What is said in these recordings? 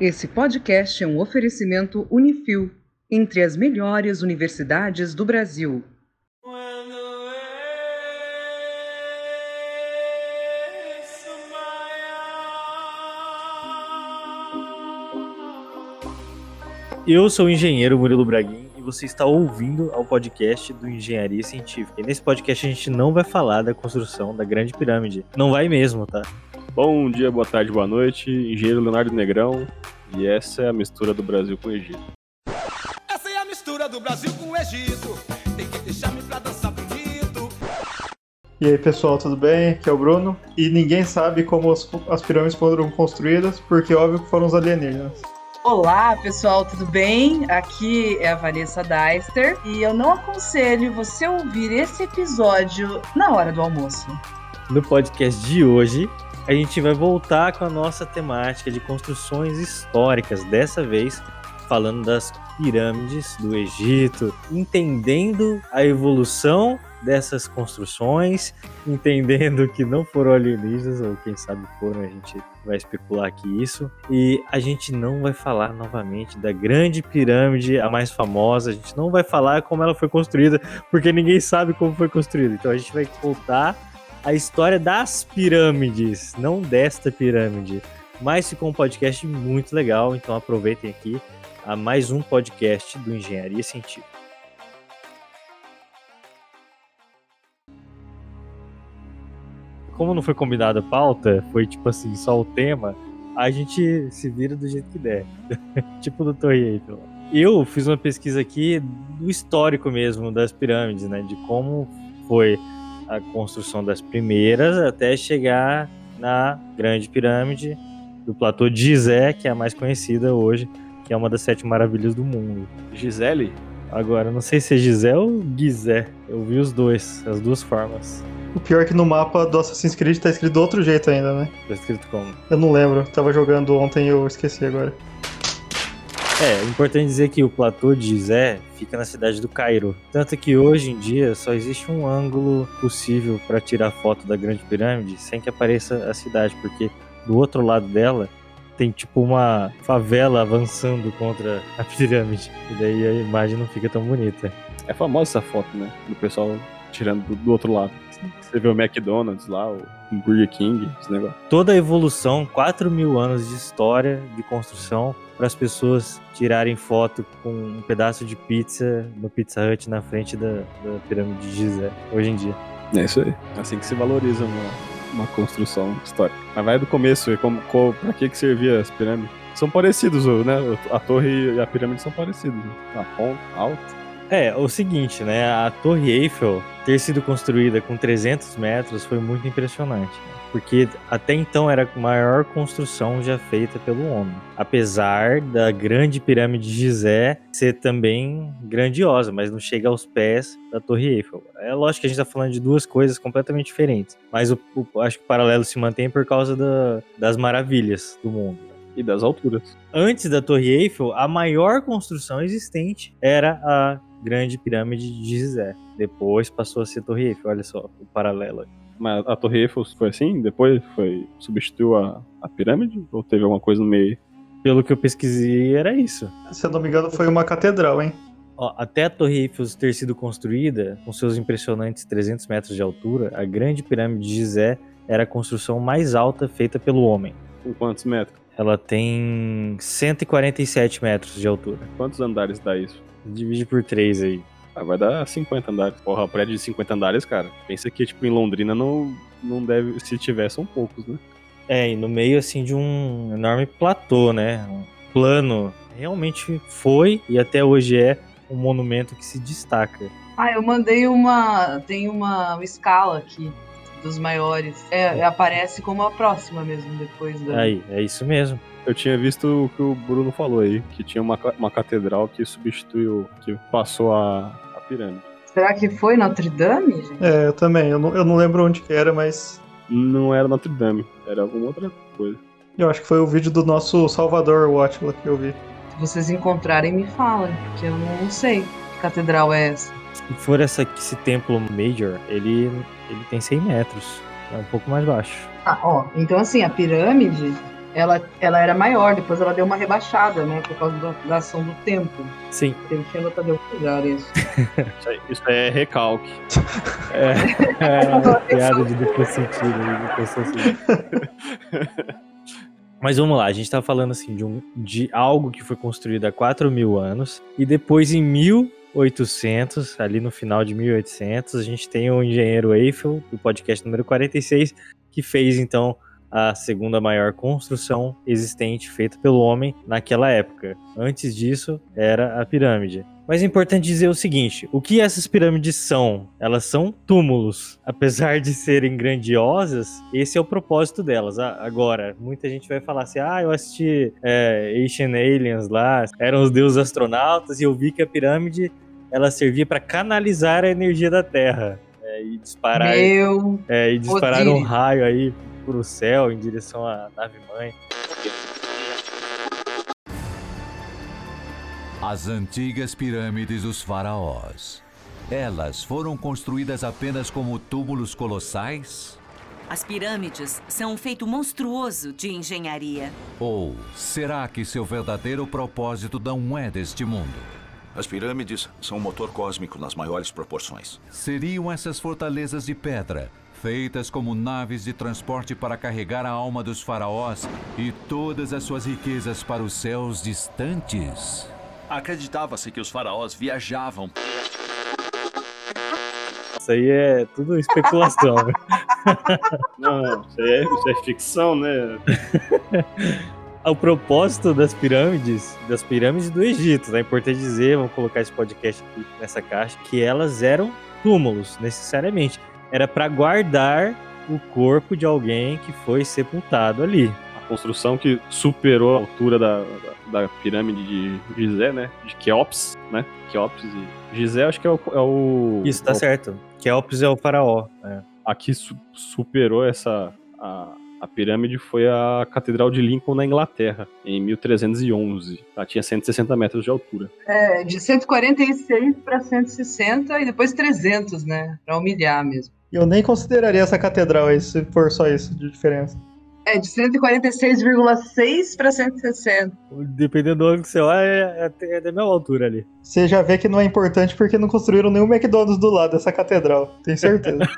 Esse podcast é um oferecimento Unifil, entre as melhores universidades do Brasil. Eu sou o engenheiro Murilo Braguin e você está ouvindo ao podcast do Engenharia Científica. E nesse podcast a gente não vai falar da construção da Grande Pirâmide. Não vai mesmo, tá? Bom dia, boa tarde, boa noite. Engenheiro Leonardo Negrão. E essa é a mistura do Brasil com o Egito. Essa é a mistura do Brasil com o Egito. Tem que deixar-me pra dançar bonito. E aí pessoal, tudo bem? Aqui é o Bruno. E ninguém sabe como as, as pirâmides foram construídas, porque óbvio que foram os alienígenas. Olá, pessoal, tudo bem? Aqui é a Vanessa Deister e eu não aconselho você ouvir esse episódio na hora do almoço. No podcast de hoje, a gente vai voltar com a nossa temática de construções históricas, dessa vez falando das pirâmides do Egito, entendendo a evolução dessas construções, entendendo que não foram alienígenas, ou quem sabe foram, a gente vai especular aqui isso. E a gente não vai falar novamente da grande pirâmide, a mais famosa, a gente não vai falar como ela foi construída, porque ninguém sabe como foi construída. Então a gente vai voltar a história das pirâmides, não desta pirâmide. Mas ficou um podcast muito legal, então aproveitem aqui a mais um podcast do Engenharia Científica. Como não foi combinado a pauta, foi tipo assim, só o tema, a gente se vira do jeito que der. tipo do Torre Eiffel. Eu fiz uma pesquisa aqui do histórico mesmo das pirâmides, né? De como foi a construção das primeiras até chegar na Grande Pirâmide do Platô de Gizé, que é a mais conhecida hoje, que é uma das sete maravilhas do mundo. Gisele? Agora, não sei se é Gizé ou Gizé. Eu vi os dois, as duas formas. O pior é que no mapa do Assassin's Creed tá escrito de outro jeito ainda, né? Tá escrito como? Eu não lembro, tava jogando ontem e eu esqueci agora. É, é importante dizer que o platô de Gizé fica na cidade do Cairo. Tanto que hoje em dia só existe um ângulo possível para tirar foto da Grande Pirâmide sem que apareça a cidade, porque do outro lado dela tem tipo uma favela avançando contra a pirâmide. E daí a imagem não fica tão bonita. É famosa essa foto, né? Do pessoal tirando do, do outro lado. Você vê o McDonald's lá, o Burger King, esse negócio. Toda a evolução, 4 mil anos de história, de construção, para as pessoas tirarem foto com um pedaço de pizza no Pizza Hut na frente da, da pirâmide de Gizé, hoje em dia. É isso aí. Assim que se valoriza uma, uma construção histórica. Mas vai do começo, como, como, pra que, que servia as pirâmides? São parecidos, né? A torre e a pirâmide são parecidos. Né? A ponta, alta. É, o seguinte, né? A Torre Eiffel ter sido construída com 300 metros foi muito impressionante. Né? Porque até então era a maior construção já feita pelo homem. Apesar da grande pirâmide de Gizé ser também grandiosa, mas não chega aos pés da Torre Eiffel. É lógico que a gente está falando de duas coisas completamente diferentes. Mas o, o, acho que o paralelo se mantém por causa da, das maravilhas do mundo e das alturas. Antes da Torre Eiffel, a maior construção existente era a Grande Pirâmide de Gizé. Depois passou a ser Torre Eiffel, olha só o paralelo. Mas a Torre Eiffel foi assim? Depois foi substituiu a, a pirâmide? Ou teve alguma coisa no meio? Pelo que eu pesquisei, era isso. Se eu não me engano, foi uma catedral, hein? Ó, até a Torre Eiffel ter sido construída, com seus impressionantes 300 metros de altura, a Grande Pirâmide de Gizé era a construção mais alta feita pelo homem. Com quantos metros? Ela tem 147 metros de altura. Quantos andares dá isso? Divide por 3 aí. Ah, vai dar 50 andares. Porra, prédio de 50 andares, cara. Pensa que, tipo, em Londrina não, não deve. Se tiver, são poucos, né? É, e no meio, assim, de um enorme platô, né? Um plano. Realmente foi e até hoje é um monumento que se destaca. Ah, eu mandei uma. Tem uma, uma escala aqui dos maiores. É, aparece como a próxima mesmo, depois da. Aí, é isso mesmo. Eu tinha visto o que o Bruno falou aí, que tinha uma, uma catedral que substituiu, que passou a pirâmide. Será que foi Notre Dame? Gente? É, eu também. Eu não, eu não lembro onde que era, mas. Não era Notre Dame, era alguma outra coisa. Eu acho que foi o vídeo do nosso Salvador Watchla que eu vi. Se vocês encontrarem, me falem, porque eu não sei que catedral é essa. Se for essa, esse templo Major, ele, ele tem 100 metros. É um pouco mais baixo. Ah, ó, então assim, a pirâmide ela, ela era maior, depois ela deu uma rebaixada, né? Por causa da, da ação do tempo. Sim. Tem que anotar de algum lugar isso. Isso é recalque. É, é uma piada de duplo sentido. de sentido. Mas vamos lá, a gente tá falando assim de, um, de algo que foi construído há 4 mil anos e depois em 1800, ali no final de 1800, a gente tem o engenheiro Eiffel, do podcast número 46, que fez então a segunda maior construção existente feita pelo homem naquela época. Antes disso, era a pirâmide. Mas é importante dizer o seguinte: o que essas pirâmides são? Elas são túmulos. Apesar de serem grandiosas, esse é o propósito delas. Agora, muita gente vai falar assim: ah, eu assisti é, Ancient Aliens lá, eram os deuses astronautas, e eu vi que a pirâmide ela servia para canalizar a energia da Terra. é, e disparar, Meu. é, e disparar um raio aí pro céu em direção à nave mãe. As antigas pirâmides dos faraós. Elas foram construídas apenas como túmulos colossais? As pirâmides são um feito monstruoso de engenharia. Ou será que seu verdadeiro propósito não é deste mundo? As pirâmides são um motor cósmico nas maiores proporções. Seriam essas fortalezas de pedra, feitas como naves de transporte para carregar a alma dos faraós e todas as suas riquezas para os céus distantes? Acreditava-se que os faraós viajavam Isso aí é tudo especulação. né? Não, não, isso, aí é, isso é ficção, né? o propósito das pirâmides, das pirâmides do Egito, é importante dizer, vamos colocar esse podcast aqui nessa caixa, que elas eram túmulos, necessariamente. Era para guardar o corpo de alguém que foi sepultado ali. A construção que superou a altura da, da, da pirâmide de Gizé, né? De Keops, né? Keops e Gizé, acho que é o. É o Isso, tá é o- certo. Keops é o faraó. é. A que su- superou essa. A, a pirâmide foi a Catedral de Lincoln na Inglaterra, em 1311. Ela tinha 160 metros de altura. É, de 146 para 160 e depois 300, né? Pra humilhar mesmo. E eu nem consideraria essa catedral aí, se for só isso de diferença. É, de 146,6 para 160. Dependendo do ângulo que você olha, é, é, é da mesma altura ali. Você já vê que não é importante porque não construíram nenhum McDonald's do lado dessa catedral. Tenho certeza.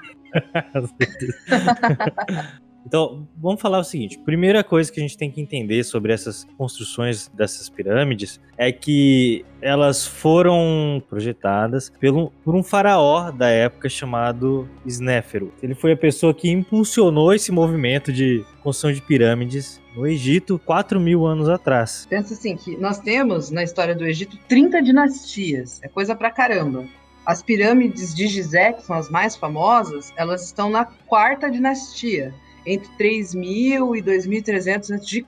Então, vamos falar o seguinte: primeira coisa que a gente tem que entender sobre essas construções dessas pirâmides é que elas foram projetadas pelo, por um faraó da época chamado Snéfero. Ele foi a pessoa que impulsionou esse movimento de construção de pirâmides no Egito 4 mil anos atrás. Pensa assim, que nós temos na história do Egito 30 dinastias. É coisa pra caramba. As pirâmides de Gizé, que são as mais famosas, elas estão na quarta dinastia, entre 3000 e 2300 a.C.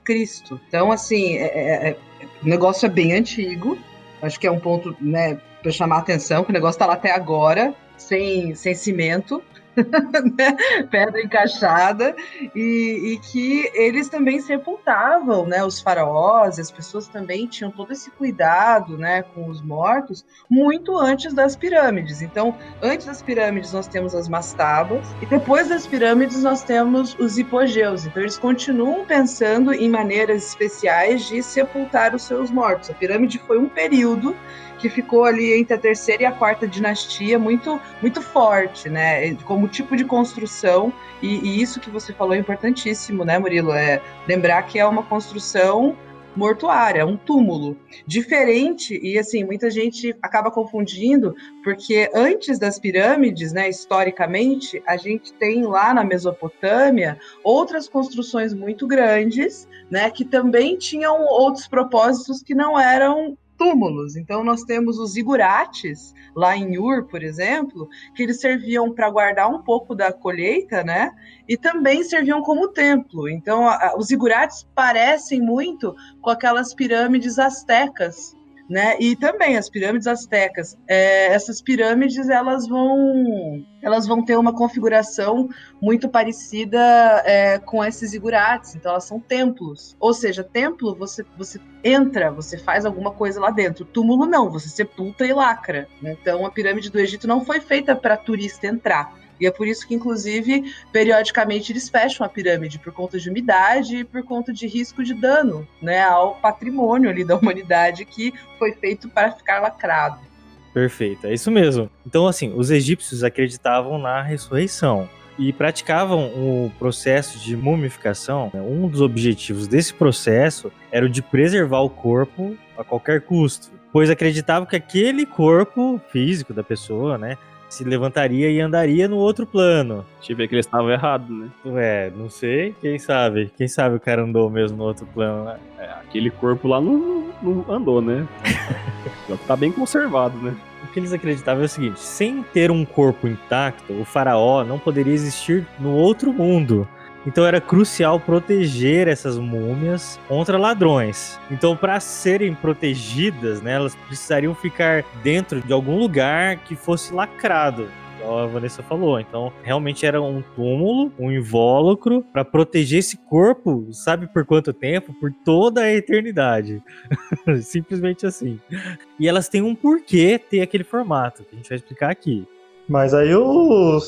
Então, assim, é- é- é- o negócio é bem antigo. Acho que é um ponto, né, para chamar a atenção, que o negócio está lá até agora, sem, sem cimento, né, pedra encaixada, e, e que eles também sepultavam, né, os faraós, as pessoas também tinham todo esse cuidado, né, com os mortos, muito antes das pirâmides. Então, antes das pirâmides nós temos as mastabas, e depois das pirâmides nós temos os hipogeus. Então, eles continuam pensando em maneiras especiais de sepultar os seus mortos. A pirâmide foi um período que ficou ali entre a terceira e a quarta dinastia muito muito forte, né? Como tipo de construção e, e isso que você falou é importantíssimo, né, Murilo? É lembrar que é uma construção mortuária, um túmulo diferente e assim muita gente acaba confundindo porque antes das pirâmides, né, historicamente, a gente tem lá na Mesopotâmia outras construções muito grandes, né, que também tinham outros propósitos que não eram túmulos. Então nós temos os igurates lá em Ur, por exemplo, que eles serviam para guardar um pouco da colheita, né? E também serviam como templo. Então a- a- os igurates parecem muito com aquelas pirâmides astecas. Né? E também as pirâmides astecas. É, essas pirâmides elas vão, elas vão ter uma configuração muito parecida é, com esses igurates. Então elas são templos. Ou seja, templo você, você entra, você faz alguma coisa lá dentro. Túmulo não, você sepulta e lacra. Então a pirâmide do Egito não foi feita para turista entrar. E é por isso que, inclusive, periodicamente eles fecham a pirâmide por conta de umidade e por conta de risco de dano né, ao patrimônio ali da humanidade que foi feito para ficar lacrado. Perfeito, é isso mesmo. Então, assim, os egípcios acreditavam na ressurreição e praticavam o processo de mumificação. Um dos objetivos desse processo era o de preservar o corpo a qualquer custo, pois acreditavam que aquele corpo físico da pessoa, né, se levantaria e andaria no outro plano. Deixa eu ver que eles estavam errados, né? Ué, não sei, quem sabe? Quem sabe o cara andou mesmo no outro plano, né? É, aquele corpo lá não, não andou, né? tá bem conservado, né? O que eles acreditavam é o seguinte: sem ter um corpo intacto, o faraó não poderia existir no outro mundo. Então era crucial proteger essas múmias contra ladrões. Então, para serem protegidas, né, elas precisariam ficar dentro de algum lugar que fosse lacrado a Vanessa falou. Então, realmente era um túmulo, um invólucro para proteger esse corpo, sabe por quanto tempo? Por toda a eternidade. Simplesmente assim. E elas têm um porquê ter aquele formato, que a gente vai explicar aqui. Mas aí o,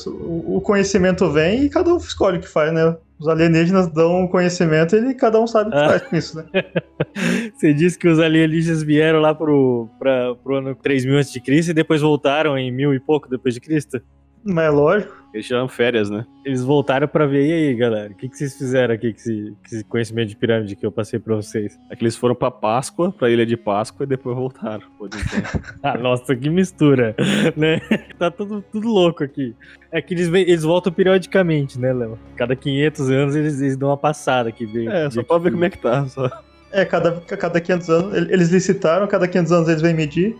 o conhecimento vem e cada um escolhe o que faz, né? Os alienígenas dão conhecimento e cada um sabe o que ah. faz com isso, né? Você disse que os alienígenas vieram lá pro, pra, pro ano 3000 a.C. e depois voltaram em mil e pouco depois de Cristo? Mas é lógico. Eles tiram férias, né? Eles voltaram pra ver, e aí, galera? O que, que vocês fizeram aqui com esse, com esse conhecimento de pirâmide que eu passei pra vocês? É que eles foram pra Páscoa, pra Ilha de Páscoa, e depois voltaram. ah, nossa, que mistura, né? Tá tudo, tudo louco aqui. É que eles, eles voltam periodicamente, né, Léo? Cada 500 anos eles, eles dão uma passada aqui. Bem, é, só pra ver como é que tá, só. É, cada, cada 500 anos, eles licitaram, cada 500 anos eles vêm medir.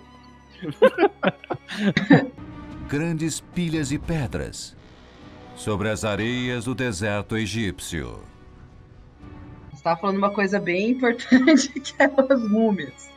Grandes pilhas de pedras sobre as areias do deserto egípcio. Você estava falando uma coisa bem importante que é as múmias.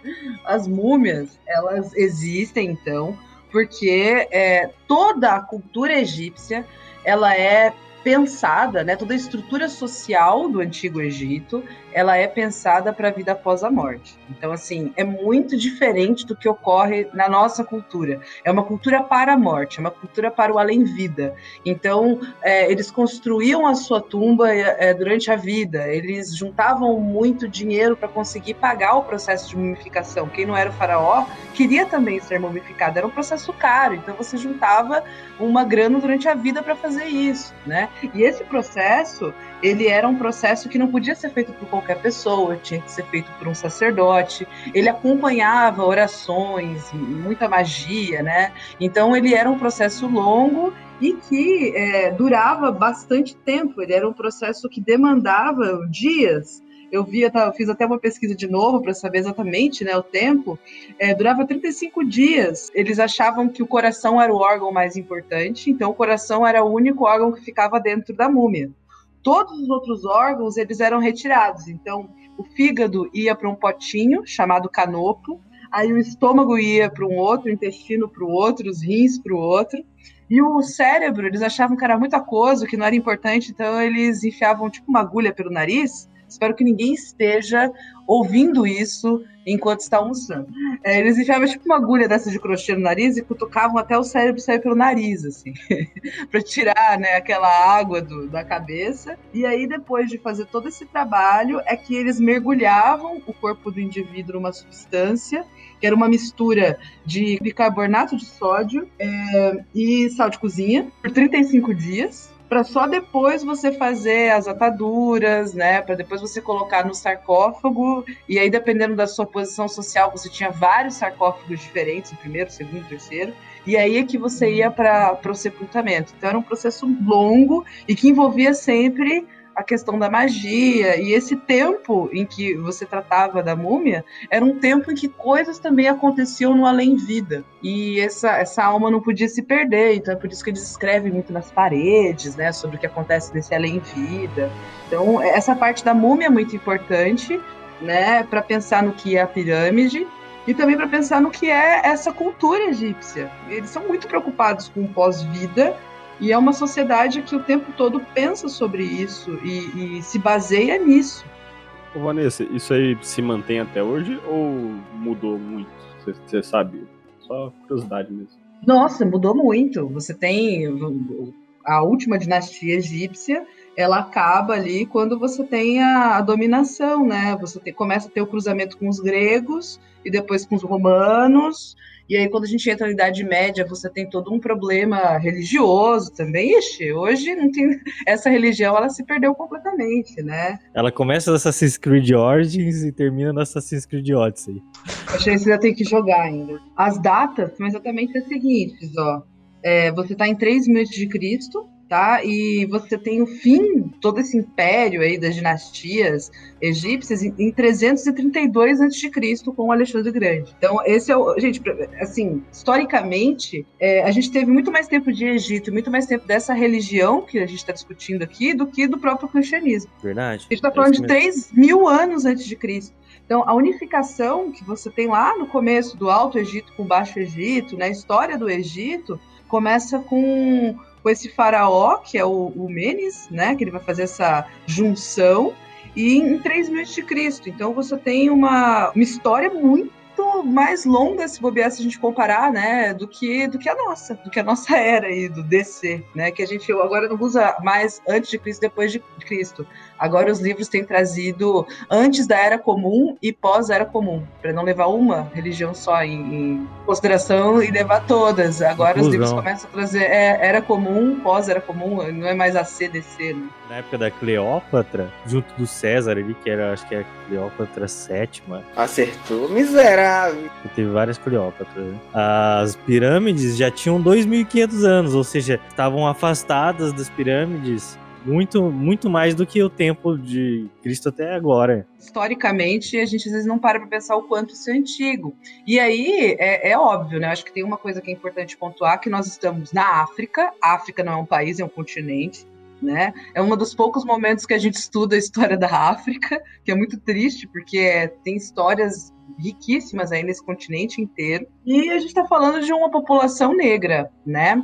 As múmias, elas existem então porque é, toda a cultura egípcia ela é pensada, né, toda a estrutura social do antigo Egito, ela é pensada para a vida após a morte. Então, assim, é muito diferente do que ocorre na nossa cultura. É uma cultura para a morte, é uma cultura para o além-vida. Então, é, eles construíam a sua tumba é, durante a vida, eles juntavam muito dinheiro para conseguir pagar o processo de mumificação. Quem não era o faraó queria também ser mumificado, era um processo caro, então você juntava uma grana durante a vida para fazer isso, né? E esse processo, ele era um processo que não podia ser feito por qualquer pessoa, tinha que ser feito por um sacerdote. Ele acompanhava orações, muita magia, né? Então ele era um processo longo e que é, durava bastante tempo. Ele era um processo que demandava dias. Eu vi, eu fiz até uma pesquisa de novo para saber exatamente né, o tempo. É, durava 35 dias. Eles achavam que o coração era o órgão mais importante, então o coração era o único órgão que ficava dentro da múmia. Todos os outros órgãos eles eram retirados. Então, o fígado ia para um potinho chamado canopo, aí o estômago ia para um outro, o intestino para o outro, os rins para o outro. E o cérebro, eles achavam que era muito aquoso, que não era importante, então eles enfiavam tipo uma agulha pelo nariz Espero que ninguém esteja ouvindo isso enquanto está almoçando. É, eles enfiavam tipo uma agulha dessa de crochê no nariz e cutucavam até o cérebro sair pelo nariz, assim, para tirar né, aquela água do, da cabeça. E aí, depois de fazer todo esse trabalho, é que eles mergulhavam o corpo do indivíduo numa substância que era uma mistura de bicarbonato de sódio é, e sal de cozinha por 35 dias para só depois você fazer as ataduras, né? Para depois você colocar no sarcófago. E aí, dependendo da sua posição social, você tinha vários sarcófagos diferentes, o primeiro, o segundo, o terceiro. E aí é que você ia para o sepultamento. Então era um processo longo e que envolvia sempre a questão da magia e esse tempo em que você tratava da múmia era um tempo em que coisas também aconteciam no além-vida e essa, essa alma não podia se perder, então é por isso que eles escrevem muito nas paredes, né, sobre o que acontece nesse além-vida. Então essa parte da múmia é muito importante, né, para pensar no que é a pirâmide e também para pensar no que é essa cultura egípcia. Eles são muito preocupados com o pós-vida e é uma sociedade que o tempo todo pensa sobre isso e, e se baseia nisso. Ô Vanessa, isso aí se mantém até hoje ou mudou muito? Você sabe? Só curiosidade mesmo. Nossa, mudou muito. Você tem a última dinastia egípcia, ela acaba ali quando você tem a, a dominação, né? Você tem, começa a ter o cruzamento com os gregos e depois com os romanos. E aí, quando a gente entra na Idade Média, você tem todo um problema religioso também. Ixi, hoje não tem. Essa religião ela se perdeu completamente, né? Ela começa no Assassin's Creed Origins e termina no Assassin's Creed Odyssey. Achei que você ainda tem que jogar ainda. As datas são exatamente as seguintes, ó. É, você está em 3 mil de Cristo, tá? E você tem o fim, todo esse império aí das dinastias egípcias em 332 a.C. com o Alexandre Grande. Então, esse é o. Gente, assim, historicamente, é, a gente teve muito mais tempo de Egito, muito mais tempo dessa religião que a gente está discutindo aqui do que do próprio cristianismo. Verdade. A gente está falando de 3 mil anos antes de Cristo. Então, a unificação que você tem lá no começo do Alto Egito com o Baixo Egito, na né, história do Egito, começa com com esse faraó, que é o, o Menes, né? Que ele vai fazer essa junção, e em 3 mil de Cristo. Então você tem uma, uma história muito mais longa se bobear se a gente comparar, né, do que do que a nossa, do que a nossa era aí do DC, né, que a gente agora não usa mais antes de Cristo, depois de Cristo. Agora os livros têm trazido antes da era comum e pós era comum, para não levar uma religião só em, em, consideração e levar todas. Agora Inclusão. os livros começam a trazer é, era comum, pós era comum, não é mais a CDC, né? Na época da Cleópatra, junto do César ali, que era, acho que é a Cleópatra sétima. Acertou, miserável. teve várias Cleópatras. Né? As pirâmides já tinham 2.500 anos, ou seja, estavam afastadas das pirâmides muito, muito mais do que o tempo de Cristo até agora. Historicamente, a gente às vezes não para para pensar o quanto isso é antigo. E aí, é, é óbvio, né? Acho que tem uma coisa que é importante pontuar, que nós estamos na África. A África não é um país, é um continente. Né? É um dos poucos momentos que a gente estuda a história da África, que é muito triste, porque tem histórias riquíssimas aí nesse continente inteiro. E a gente está falando de uma população negra, né?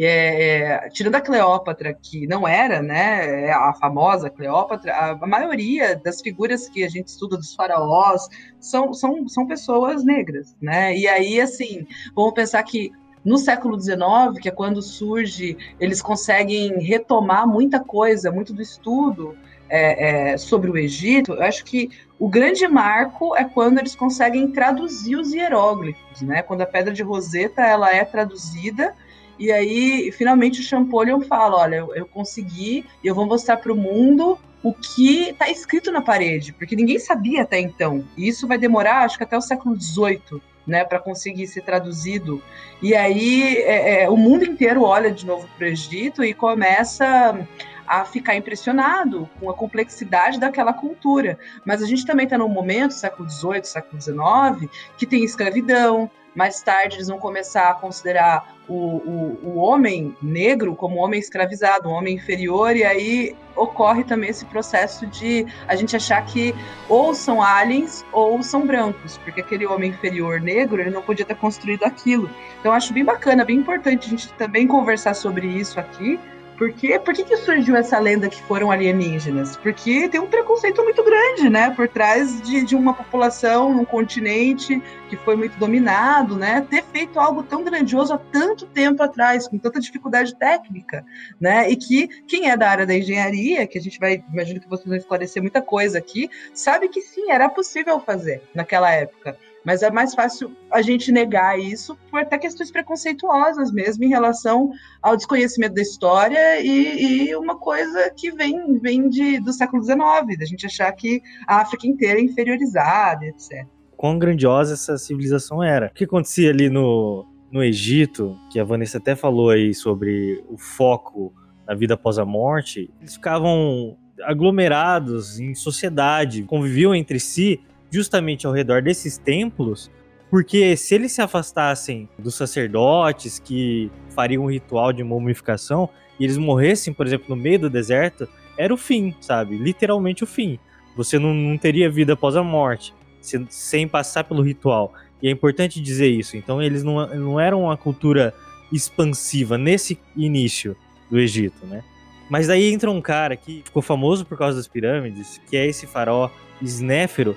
É, é, tirando a Cleópatra, que não era né, é a famosa Cleópatra, a, a, maioria das figuras que a gente estuda dos faraós são, são, são pessoas negras. Né? E aí, assim, vamos pensar que no século XIX, que é quando surge, eles conseguem retomar muita coisa, muito do estudo é, é, sobre o Egito. Eu acho que o grande marco é quando eles conseguem traduzir os hieróglifos, né? Quando a pedra de Roseta ela é traduzida e aí, finalmente, o Champollion fala: olha, eu, eu consegui eu vou mostrar para o mundo o que está escrito na parede, porque ninguém sabia até então. E isso vai demorar, acho que até o século XVIII, né, para conseguir ser traduzido. E aí, é, é, o mundo inteiro olha de novo para o Egito e começa a ficar impressionado com a complexidade daquela cultura. Mas a gente também está num momento, século XVIII, século XIX, que tem escravidão, mais tarde, eles vão começar a considerar o, o, o homem negro como homem escravizado, um homem inferior, e aí ocorre também esse processo de a gente achar que ou são aliens ou são brancos, porque aquele homem inferior negro ele não podia ter construído aquilo. Então acho bem bacana, bem importante a gente também conversar sobre isso aqui, por, quê? por que, que surgiu essa lenda que foram alienígenas? Porque tem um preconceito muito grande, né? Por trás de, de uma população, num continente que foi muito dominado, né? Ter feito algo tão grandioso há tanto tempo atrás, com tanta dificuldade técnica, né? E que quem é da área da engenharia, que a gente vai, imagino que vocês vão esclarecer muita coisa aqui, sabe que sim, era possível fazer naquela época. Mas é mais fácil a gente negar isso por até questões preconceituosas mesmo em relação ao desconhecimento da história e, e uma coisa que vem, vem de, do século XIX, da gente achar que a África inteira é inferiorizada, etc. Quão grandiosa essa civilização era. O que acontecia ali no, no Egito, que a Vanessa até falou aí sobre o foco na vida após a morte, eles ficavam aglomerados em sociedade, conviviam entre si justamente ao redor desses templos, porque se eles se afastassem dos sacerdotes que fariam um ritual de mumificação e eles morressem, por exemplo, no meio do deserto, era o fim, sabe? Literalmente o fim. Você não, não teria vida após a morte, sem, sem passar pelo ritual. E é importante dizer isso. Então, eles não, não eram uma cultura expansiva nesse início do Egito, né? Mas daí entra um cara que ficou famoso por causa das pirâmides, que é esse faraó Snéfero,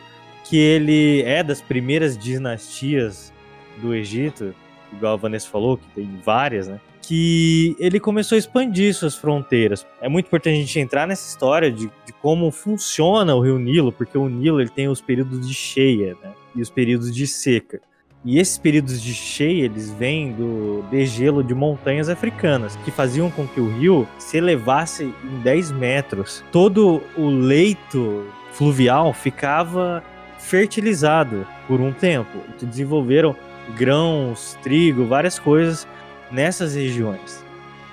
que ele é das primeiras dinastias do Egito, igual a Vanessa falou, que tem várias, né? que ele começou a expandir suas fronteiras. É muito importante a gente entrar nessa história de, de como funciona o rio Nilo, porque o Nilo ele tem os períodos de cheia né, e os períodos de seca. E esses períodos de cheia, eles vêm do degelo de montanhas africanas, que faziam com que o rio se elevasse em 10 metros. Todo o leito fluvial ficava fertilizado por um tempo. Desenvolveram grãos, trigo, várias coisas nessas regiões.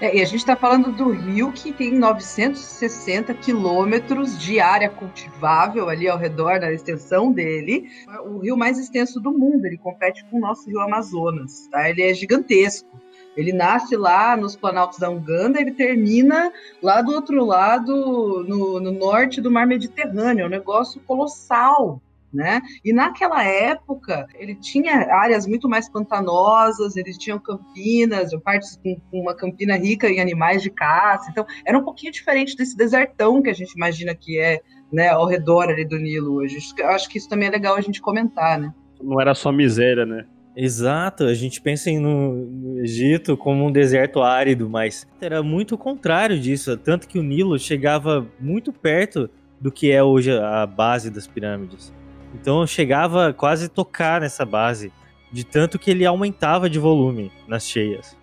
É, e a gente está falando do rio que tem 960 quilômetros de área cultivável ali ao redor da extensão dele. O rio mais extenso do mundo, ele compete com o nosso rio Amazonas, tá? Ele é gigantesco. Ele nasce lá nos planaltos da Uganda, ele termina lá do outro lado, no, no norte do mar Mediterrâneo. É um negócio colossal né? E naquela época ele tinha áreas muito mais pantanosas, eles tinham campinas, partes com, uma campina rica em animais de caça, então era um pouquinho diferente desse desertão que a gente imagina que é, né, ao redor ali do Nilo hoje. Eu acho que isso também é legal a gente comentar, né? Não era só miséria, né? Exato, a gente pensa no, no Egito como um deserto árido, mas era muito o contrário disso, tanto que o Nilo chegava muito perto do que é hoje a base das pirâmides. Então eu chegava quase tocar nessa base, de tanto que ele aumentava de volume nas cheias.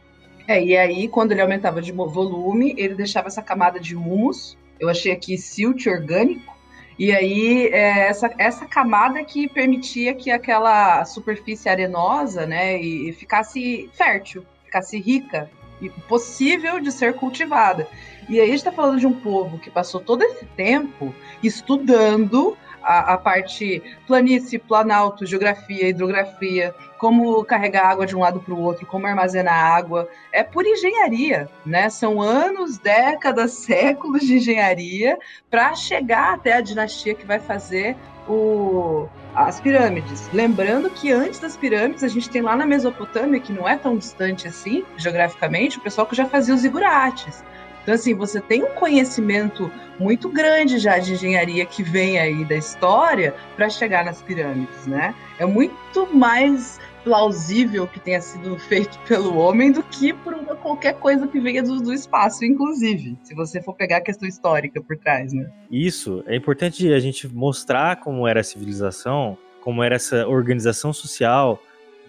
É, e aí quando ele aumentava de volume, ele deixava essa camada de humus, eu achei aqui silt orgânico, e aí é, essa, essa camada que permitia que aquela superfície arenosa, né, e, e ficasse fértil, ficasse rica e possível de ser cultivada. E aí a gente está falando de um povo que passou todo esse tempo estudando a, a parte planície, planalto, geografia, hidrografia, como carregar água de um lado para o outro, como armazenar água. É por engenharia, né? São anos, décadas, séculos de engenharia para chegar até a dinastia que vai fazer o, as pirâmides. Lembrando que antes das pirâmides, a gente tem lá na Mesopotâmia, que não é tão distante assim, geograficamente, o pessoal que já fazia os igurates. Então, assim, você tem um conhecimento muito grande já de engenharia que vem aí da história para chegar nas pirâmides, né? É muito mais plausível que tenha sido feito pelo homem do que por uma, qualquer coisa que venha do, do, espaço, inclusive, se você for pegar a questão histórica por trás, né? Isso, é importante a gente mostrar como era a civilização, como era essa organização social,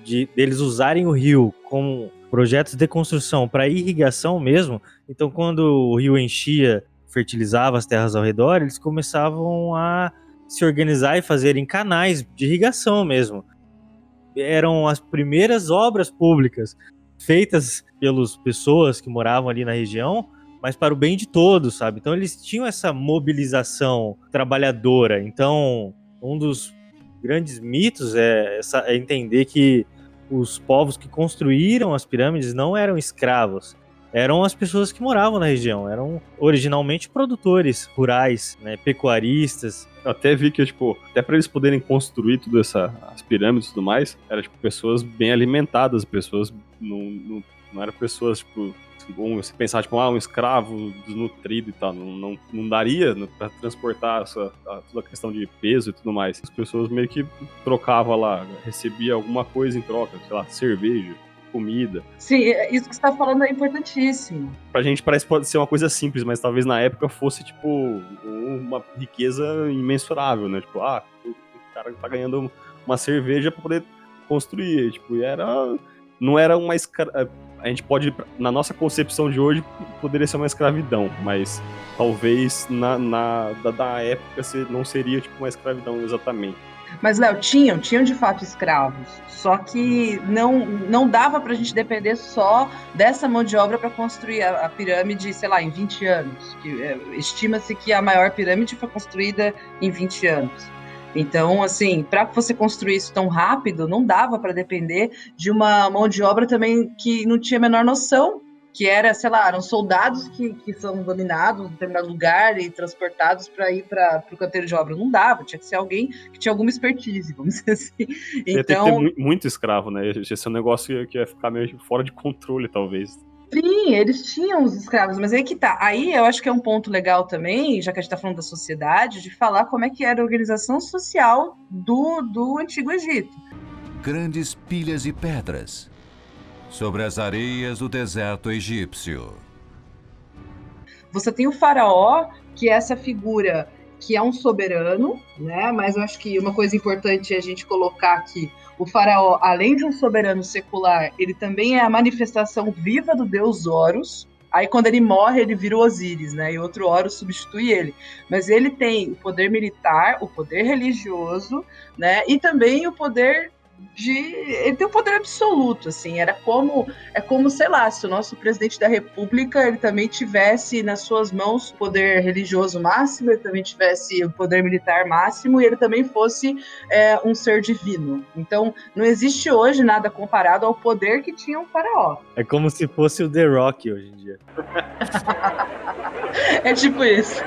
de deles usarem o rio como projetos de construção para irrigação mesmo. Então, quando o rio enchia, fertilizava as terras ao redor, eles começavam a se organizar e fazerem canais de irrigação mesmo. Eram as primeiras obras públicas feitas pelas pessoas que moravam ali na região, mas para o bem de todos, sabe? Então eles tinham essa mobilização trabalhadora. Então, um dos grandes mitos é, essa, é entender que os povos que construíram as pirâmides não eram escravos, eram as pessoas que moravam na região, eram originalmente produtores rurais, né, pecuaristas. Eu até vi que, tipo, até para eles poderem construir tudo essa, as pirâmides e tudo mais, era tipo pessoas bem alimentadas, pessoas não, não, não eram pessoas tipo um, você pensar, tipo, ah, um escravo desnutrido e tal, não, não, não daria para transportar essa, a, toda a questão de peso e tudo mais. As pessoas meio que trocavam lá, recebia alguma coisa em troca, sei lá, cerveja, comida. Sim, é, isso que você tá falando é importantíssimo. Pra gente parece pode ser uma coisa simples, mas talvez na época fosse, tipo, uma riqueza imensurável, né? Tipo, ah, o cara tá ganhando uma cerveja pra poder construir, tipo, e era... Não era uma escra a gente pode, na nossa concepção de hoje, poderia ser uma escravidão, mas talvez na, na da, da época não seria tipo uma escravidão exatamente. Mas, Léo, tinham, tinham de fato escravos. Só que não, não dava para a gente depender só dessa mão de obra para construir a, a, pirâmide, sei lá, em 20 anos. É, Estima-se que a maior pirâmide foi construída em 20 anos. Então, assim, para você construir isso tão rápido, não dava para depender de uma mão de obra também que não tinha a menor noção que era, sei lá, eram soldados que, que são dominados em determinado lugar e transportados para ir para o canteiro de obra. Não dava, tinha que ser alguém que tinha alguma expertise, vamos dizer assim. Então, ia ter muito escravo, né? Ia ser um negócio que ia ficar meio fora de controle, talvez. Sim, eles tinham os escravos, mas aí que tá. Aí eu acho que é um ponto legal também, já que a gente está falando da sociedade, de falar como é que era a organização social do, do Antigo Egito. Grandes pilhas e pedras. sobre as areias do deserto egípcio. Você tem o faraó, que é essa figura que é um soberano, né? Mas eu acho que uma coisa importante é a gente colocar aqui o faraó, além de um soberano secular, ele também é a manifestação viva do deus Horus. Aí quando ele morre, ele vira o Osíris, né? E outro Horus substitui ele. Mas ele tem o poder militar, o poder religioso, né? E também o poder de ele tem um poder absoluto, assim, era como é como, sei lá, se o nosso presidente da república ele também tivesse nas suas mãos o poder religioso máximo, ele também tivesse o poder militar máximo e ele também fosse é, um ser divino. Então, não existe hoje nada comparado ao poder que tinha um faraó. É como se fosse o The Rock hoje em dia. é tipo isso.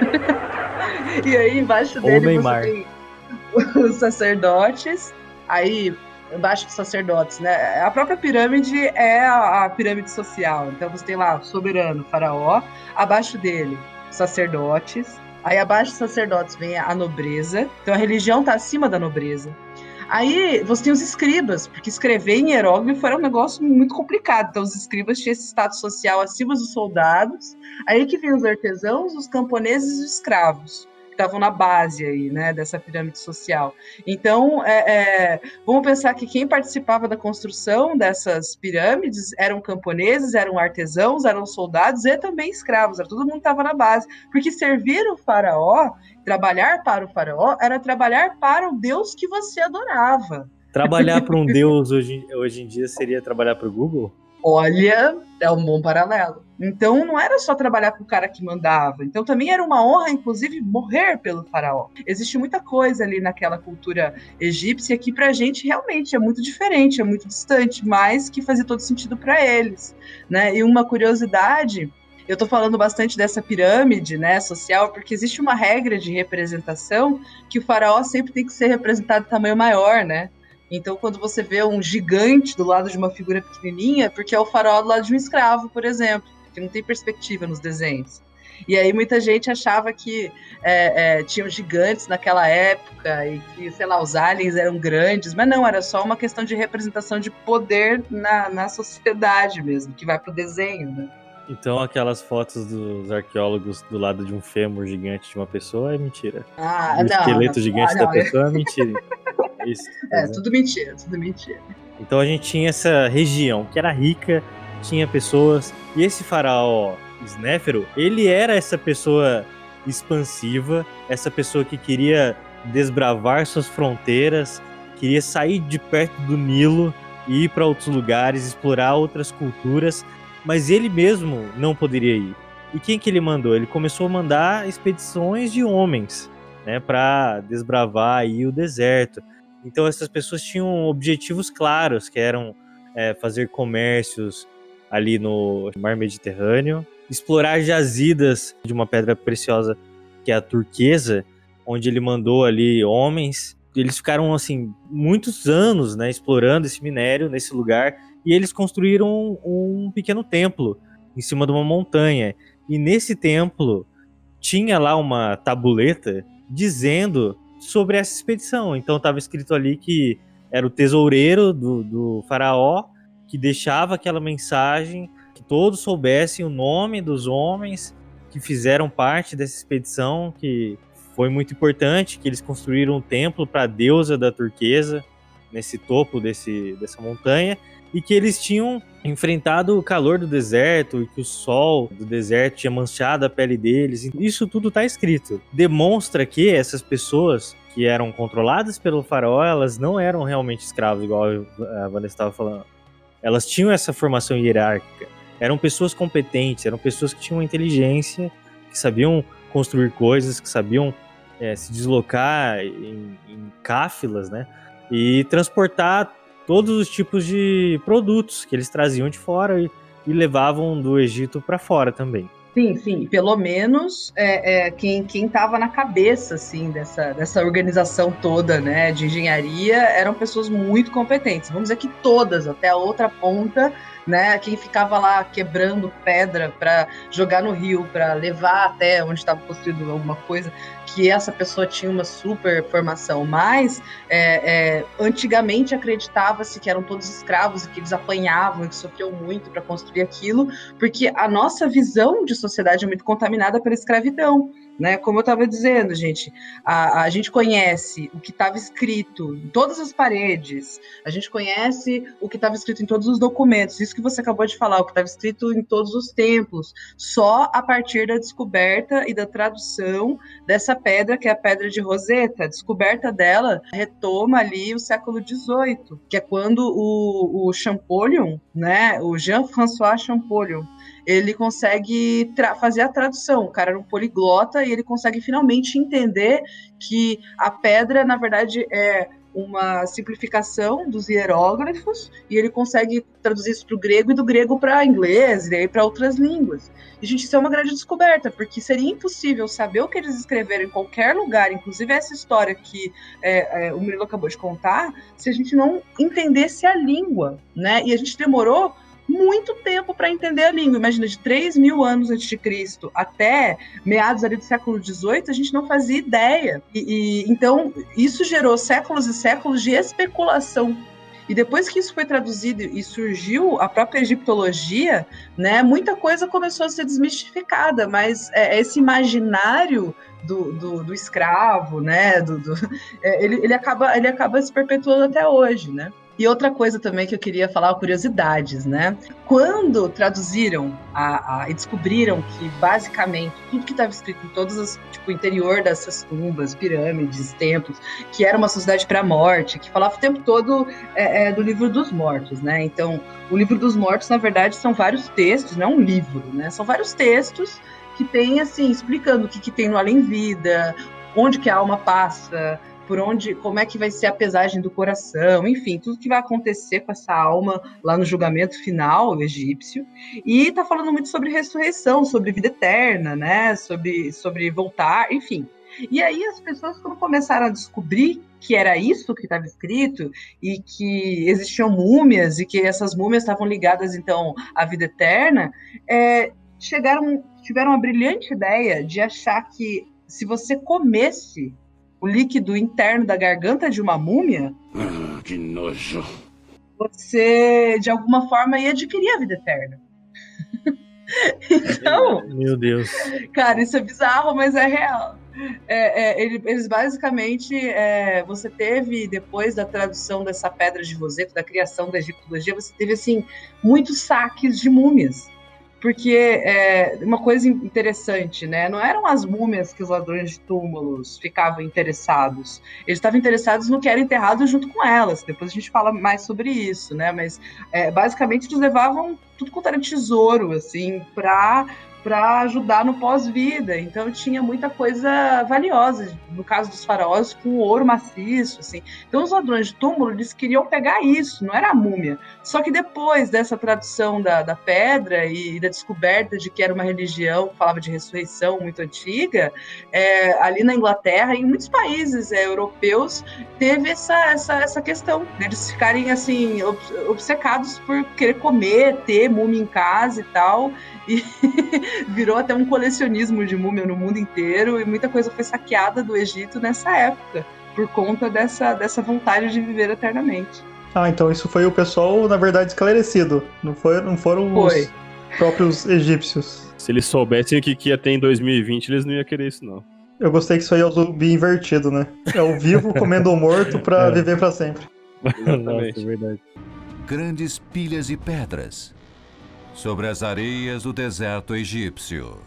e aí embaixo dele você tem os sacerdotes, aí embaixo dos sacerdotes, né? A própria pirâmide é a, a, pirâmide social. Então você tem lá soberano, faraó, abaixo dele, sacerdotes. Aí abaixo dos sacerdotes vem a nobreza. Então a religião está acima da nobreza. Aí você tem os escribas, porque escrever em hieróglifo era um negócio muito complicado. Então os escribas tinham esse status social acima dos soldados. Aí que vem os artesãos, os camponeses e os escravos estavam na base aí, né, dessa pirâmide social. Então, é, é, vamos pensar que quem participava da construção dessas pirâmides eram camponeses, eram artesãos, eram soldados e também escravos. Todo mundo estava na base, porque servir o faraó, trabalhar para o faraó, era trabalhar para o Deus que você adorava. Trabalhar para um Deus hoje, hoje em dia seria trabalhar para o Google? Olha, é um bom paralelo. Então não era só trabalhar com o cara que mandava. Então também era uma honra, inclusive, morrer pelo faraó. Existe muita coisa ali naquela cultura egípcia que pra gente realmente é muito diferente, é muito distante, mas que fazia todo sentido para eles, né? E uma curiosidade eu estou falando bastante dessa pirâmide né, social, porque existe uma regra de representação que o faraó sempre tem que ser representado em tamanho maior, né? Então, quando você vê um gigante do lado de uma figura pequenininha, é porque é o faraó do lado de um escravo, por exemplo, que não tem perspectiva nos desenhos. E aí muita gente achava que é, é, tinham gigantes naquela época e que, sei lá, os aliens eram grandes, mas não, era só uma questão de representação de poder na, na sociedade mesmo, que vai pro desenho, né? Então aquelas fotos dos arqueólogos do lado de um fêmur gigante de uma pessoa é mentira. Ah, o não. esqueleto gigante não, da pessoa é mentira. Isso, é, tudo mentira, tudo mentira. Então a gente tinha essa região que era rica, tinha pessoas, e esse faraó Snéfero, ele era essa pessoa expansiva, essa pessoa que queria desbravar suas fronteiras, queria sair de perto do Nilo e ir para outros lugares, explorar outras culturas, mas ele mesmo não poderia ir. E quem que ele mandou? Ele começou a mandar expedições de homens, né, para desbravar aí o deserto. Então essas pessoas tinham objetivos claros, que eram é, fazer comércios ali no mar Mediterrâneo, explorar jazidas de uma pedra preciosa que é a turquesa, onde ele mandou ali homens. Eles ficaram assim muitos anos, né, explorando esse minério nesse lugar e eles construíram um, um pequeno templo em cima de uma montanha. E nesse templo tinha lá uma tabuleta dizendo sobre essa expedição. Então estava escrito ali que era o tesoureiro do, do faraó que deixava aquela mensagem que todos soubessem o nome dos homens que fizeram parte dessa expedição, que foi muito importante, que eles construíram um templo para a deusa da turquesa nesse topo desse, dessa montanha e que eles tinham enfrentado o calor do deserto e que o sol do deserto tinha manchado a pele deles. Isso tudo está escrito. Demonstra que essas pessoas que eram controladas pelo faraó, elas não eram realmente escravos, igual a Vanessa estava falando. Elas tinham essa formação hierárquica. Eram pessoas competentes, eram pessoas que tinham inteligência, que sabiam construir coisas, que sabiam é, se deslocar em, em cáfilas, né? E transportar todos os tipos de produtos que eles traziam de fora e, e levavam do Egito para fora também. Sim, sim. Pelo menos é, é, quem estava na cabeça assim dessa, dessa organização toda, né, de engenharia, eram pessoas muito competentes. Vamos dizer que todas, até a outra ponta, né, quem ficava lá quebrando pedra para jogar no rio, para levar até onde estava construído alguma coisa, que essa pessoa tinha uma super formação, mas é, é, antigamente acreditava-se que eram todos escravos e que eles apanhavam e que sofriam muito para construir aquilo, porque a nossa visão de sociedade é muito contaminada pela escravidão. Né? Como eu estava dizendo, gente, a, a gente conhece o que estava escrito em todas as paredes, a gente conhece o que estava escrito em todos os documentos, isso que você acabou de falar, o que estava escrito em todos os templos, só a partir da descoberta e da tradução dessa pedra, que é a pedra de Roseta. A descoberta dela retoma ali o século XVIII, que é quando o, o Champollion, né, o Jean-François Champollion, ele consegue fazer a tradução. O cara era um poliglota e ele consegue finalmente entender que a pedra, na verdade, é uma simplificação dos hieróglifos e ele consegue traduzir isso para o grego e do grego para inglês e aí para outras línguas. E, gente, isso é uma grande descoberta, porque seria impossível saber o que eles escreveram em qualquer lugar, inclusive essa história que é, é, o Murilo acabou de contar, se a gente não entendesse a língua, né? E a gente demorou muito tempo para entender a língua. Imagina, de 3 mil anos antes de Cristo até meados ali do século XVIII, a gente não fazia ideia. E, e, então, isso gerou séculos e séculos de especulação. E depois que isso foi traduzido e surgiu a própria egiptologia, né, muita coisa começou a ser desmistificada, mas é, esse imaginário do, do, do escravo, né, do, do é, ele, ele, acaba, ele acaba se perpetuando até hoje, né? E outra coisa também que eu queria falar, curiosidades, né? Quando traduziram a, a, e descobriram que basicamente tudo que estava escrito em todas as, tipo, interior dessas tumbas, pirâmides, templos, que era uma sociedade para a morte, que falava o tempo todo é, é, do livro dos mortos, né? Então, o livro dos mortos, na verdade, são vários textos, não é um livro, né? São vários textos que tem assim explicando o que, que tem no além vida, onde que a alma passa, por onde, como é que vai ser a pesagem do coração, enfim, tudo que vai acontecer com essa alma lá no julgamento final egípcio. E está falando muito sobre ressurreição, sobre vida eterna, né? Sobre, sobre voltar, enfim. E aí as pessoas quando começaram a descobrir que era isso que estava escrito e que existiam múmias e que essas múmias estavam ligadas então à vida eterna, é, chegaram tiveram a brilhante ideia de achar que se você comesse o líquido interno da garganta de uma múmia. Ah, que nojo. Você, de alguma forma, ia adquirir a vida eterna. então. Meu Deus. Cara, isso é bizarro, mas é real. É, é, eles basicamente, é, você teve, depois da tradução dessa pedra de Roseto, da criação da egiptologia, você teve, assim, muitos saques de múmias porque é uma coisa interessante, né? Não eram as múmias que os ladrões de túmulos ficavam interessados. Eles estavam interessados no que era enterrado junto com elas. Depois a gente fala mais sobre isso, né? Mas é, basicamente eles levavam tudo quanto era tesouro, assim, para para ajudar no pós-vida. Então tinha muita coisa valiosa, no caso dos faraós, com ouro maciço, assim. Então os ladrões de túmulo, eles queriam pegar isso, não era a múmia. Só que depois dessa tradução da, da pedra e, da descoberta de que era uma religião que falava de ressurreição muito antiga, é, ali na Inglaterra e em muitos países é, europeus, teve essa, essa, essa questão, deles ficarem assim, obcecados por querer comer, ter múmia em casa e tal. E virou até um colecionismo de múmia no mundo inteiro e muita coisa foi saqueada do Egito nessa época, por conta dessa, dessa vontade de viver eternamente. Ah, então isso foi o pessoal, na verdade, esclarecido. Não, foi, não foram foi. os próprios egípcios. Se eles soubessem o que ia ter em 2020, eles não iam querer isso, não. Eu gostei que isso aí é o zumbi invertido, né? É o vivo comendo o morto pra é. viver para sempre. Exatamente. Nossa, é verdade. Grandes pilhas de pedras, sobre as areias do deserto egípcio.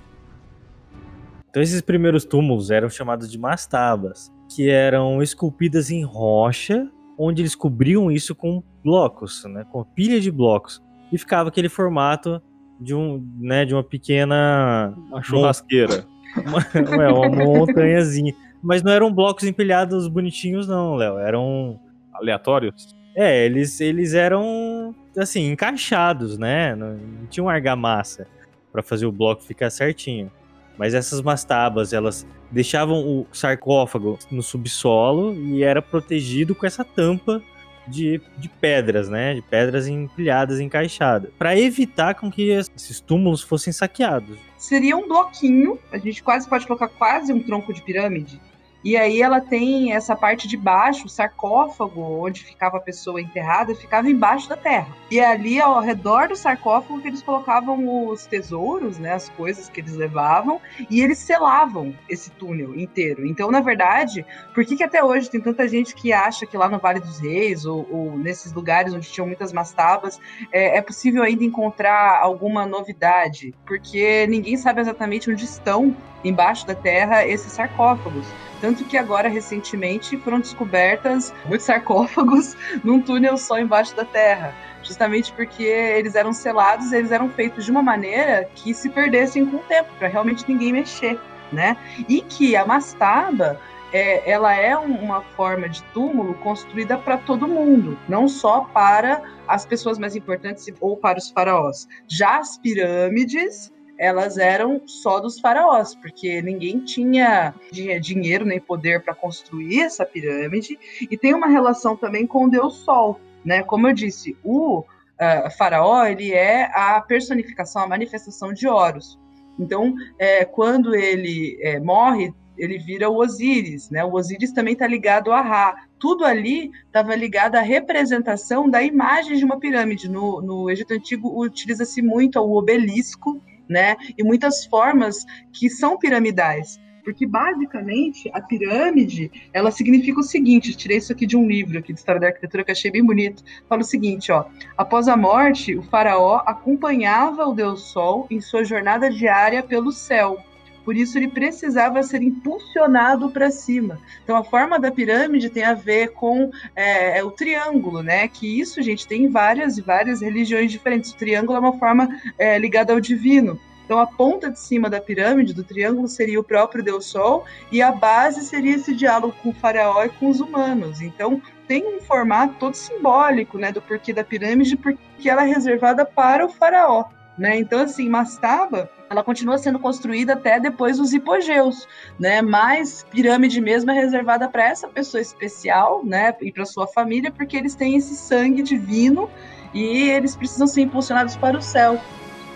Então esses primeiros túmulos eram chamados de mastabas, que eram esculpidas em rocha, onde eles cobriam isso com blocos, né, com pilha de blocos, e ficava aquele formato de um, né, de uma pequena uma churrasqueira, uma, uma montanhazinha. Mas não eram blocos empilhados bonitinhos não, Léo, eram aleatórios. É, eles, eles eram, assim, encaixados, né? Não, não tinha uma argamassa para fazer o bloco ficar certinho. Mas essas mastabas, elas deixavam o sarcófago no subsolo e era protegido com essa tampa de, de pedras, né? De pedras empilhadas, encaixadas, para evitar com que esses túmulos fossem saqueados. Seria um bloquinho, a gente quase pode colocar quase um tronco de pirâmide, e aí ela tem essa parte de baixo, o sarcófago, onde ficava a pessoa enterrada, ficava embaixo da terra. E ali ao redor do sarcófago que eles colocavam os tesouros, né, as coisas que eles levavam, e eles selavam esse túnel inteiro. Então, na verdade, por que, que até hoje tem tanta gente que acha que lá no Vale dos Reis ou, ou nesses lugares onde tinham muitas mastabas é, é possível ainda encontrar alguma novidade? Porque ninguém sabe exatamente onde estão embaixo da terra esses sarcófagos. Tanto que agora, recentemente, foram descobertas muitos sarcófagos num túnel só embaixo da terra. Justamente porque eles eram selados, eles eram feitos de uma maneira que se perdessem com o tempo, para realmente ninguém mexer, né? E que a mastaba é, ela é uma forma de túmulo construída para todo mundo, não só para as pessoas mais importantes ou para os faraós. Já as pirâmides elas eram só dos faraós, porque ninguém tinha dinheiro nem poder para construir essa pirâmide, e tem uma relação também com o deus Sol, né? Como eu disse, o uh, faraó ele é a personificação, a manifestação de Horus. Então, é, quando ele é, morre, ele vira o Osíris, né? O Osíris também está ligado a Ra. Tudo ali estava ligado à representação da imagem de uma pirâmide. No, no Egito Antigo utiliza-se muito o obelisco, né? E muitas formas que são piramidais. Porque basicamente a pirâmide, ela significa o seguinte, tirei isso aqui de um livro aqui de história da arquitetura que achei bem bonito. Fala o seguinte, ó: após a morte, o faraó acompanhava o deus Sol em sua jornada diária pelo céu por isso ele precisava ser impulsionado para cima. Então a forma da pirâmide tem a ver com é, é, o triângulo, né? Que isso, gente, tem várias e várias religiões diferentes. O triângulo é uma forma é, ligada ao divino. Então a ponta de cima da pirâmide, do triângulo, seria o próprio Deus Sol, e a base seria esse diálogo com o faraó e com os humanos. Então tem um formato todo simbólico, né, do porquê da pirâmide, porque ela é reservada para o faraó. Né? Então, assim, Mastaba, ela continua sendo construída até depois dos hipogeus, né? Mas pirâmide mesmo é reservada para essa pessoa especial, né? E para sua família, porque eles têm esse sangue divino e eles precisam ser impulsionados para o céu.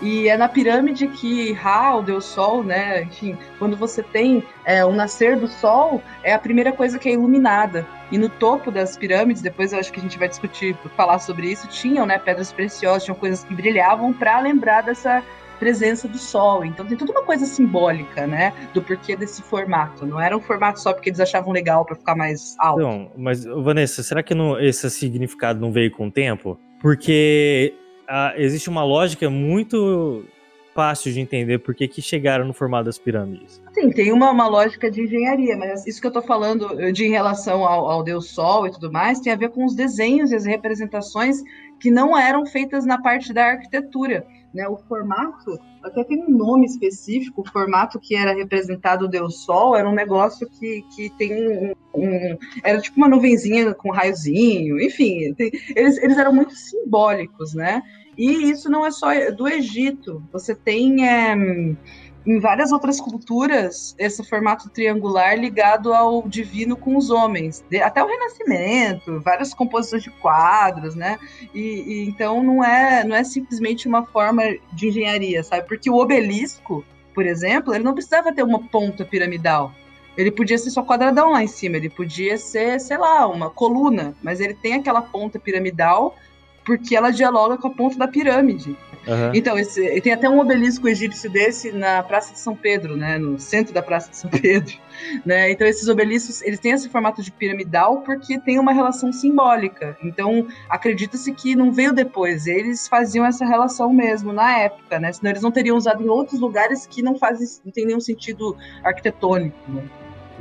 E é na pirâmide que Ra, o deus Sol, né? Enfim, quando você tem é, o nascer do Sol, é a primeira coisa que é iluminada. E no topo das pirâmides, depois eu acho que a gente vai discutir, falar sobre isso, tinham né, pedras preciosas, tinham coisas que brilhavam para lembrar dessa presença do Sol. Então tem toda uma coisa simbólica, né, do porquê desse formato. Não era um formato só porque eles achavam legal para ficar mais alto. Não, mas Vanessa, será que não, esse significado não veio com o tempo? Porque ah, existe uma lógica muito fácil de entender por que, que chegaram no formato das pirâmides. Sim, tem uma, uma lógica de engenharia, mas isso que eu estou falando de em relação ao, ao Deus Sol e tudo mais tem a ver com os desenhos e as representações que não eram feitas na parte da arquitetura. Né? O formato até tem um nome específico, o formato que era representado o Deus Sol era um negócio que, que tem um, um Era tipo uma nuvenzinha com raiozinho, enfim, tem, eles, eles eram muito simbólicos, né? E isso não é só do Egito. Você tem é, em várias outras culturas esse formato triangular ligado ao divino com os homens, até o Renascimento, várias composições de quadros, né? E, e, então não é não é simplesmente uma forma de engenharia, sabe? Porque o obelisco, por exemplo, ele não precisava ter uma ponta piramidal. Ele podia ser só quadradão lá em cima, ele podia ser, sei lá, uma coluna, mas ele tem aquela ponta piramidal porque ela dialoga com a ponta da pirâmide. Uhum. Então, esse, tem até um obelisco egípcio desse na Praça de São Pedro, né, no centro da Praça de São Pedro. Né? Então, esses obeliscos, eles têm esse formato de piramidal porque tem uma relação simbólica. Então, acredita-se que não veio depois, eles faziam essa relação mesmo na época, né? Senão eles não teriam usado em outros lugares que não fazem, não tem nenhum sentido arquitetônico. Né?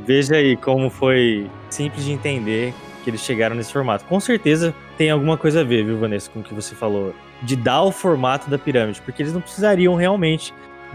Veja aí como foi simples de entender que eles chegaram nesse formato. Com certeza tem alguma coisa a ver, viu, Vanessa, com o que você falou, de dar o formato da pirâmide, porque eles não precisariam realmente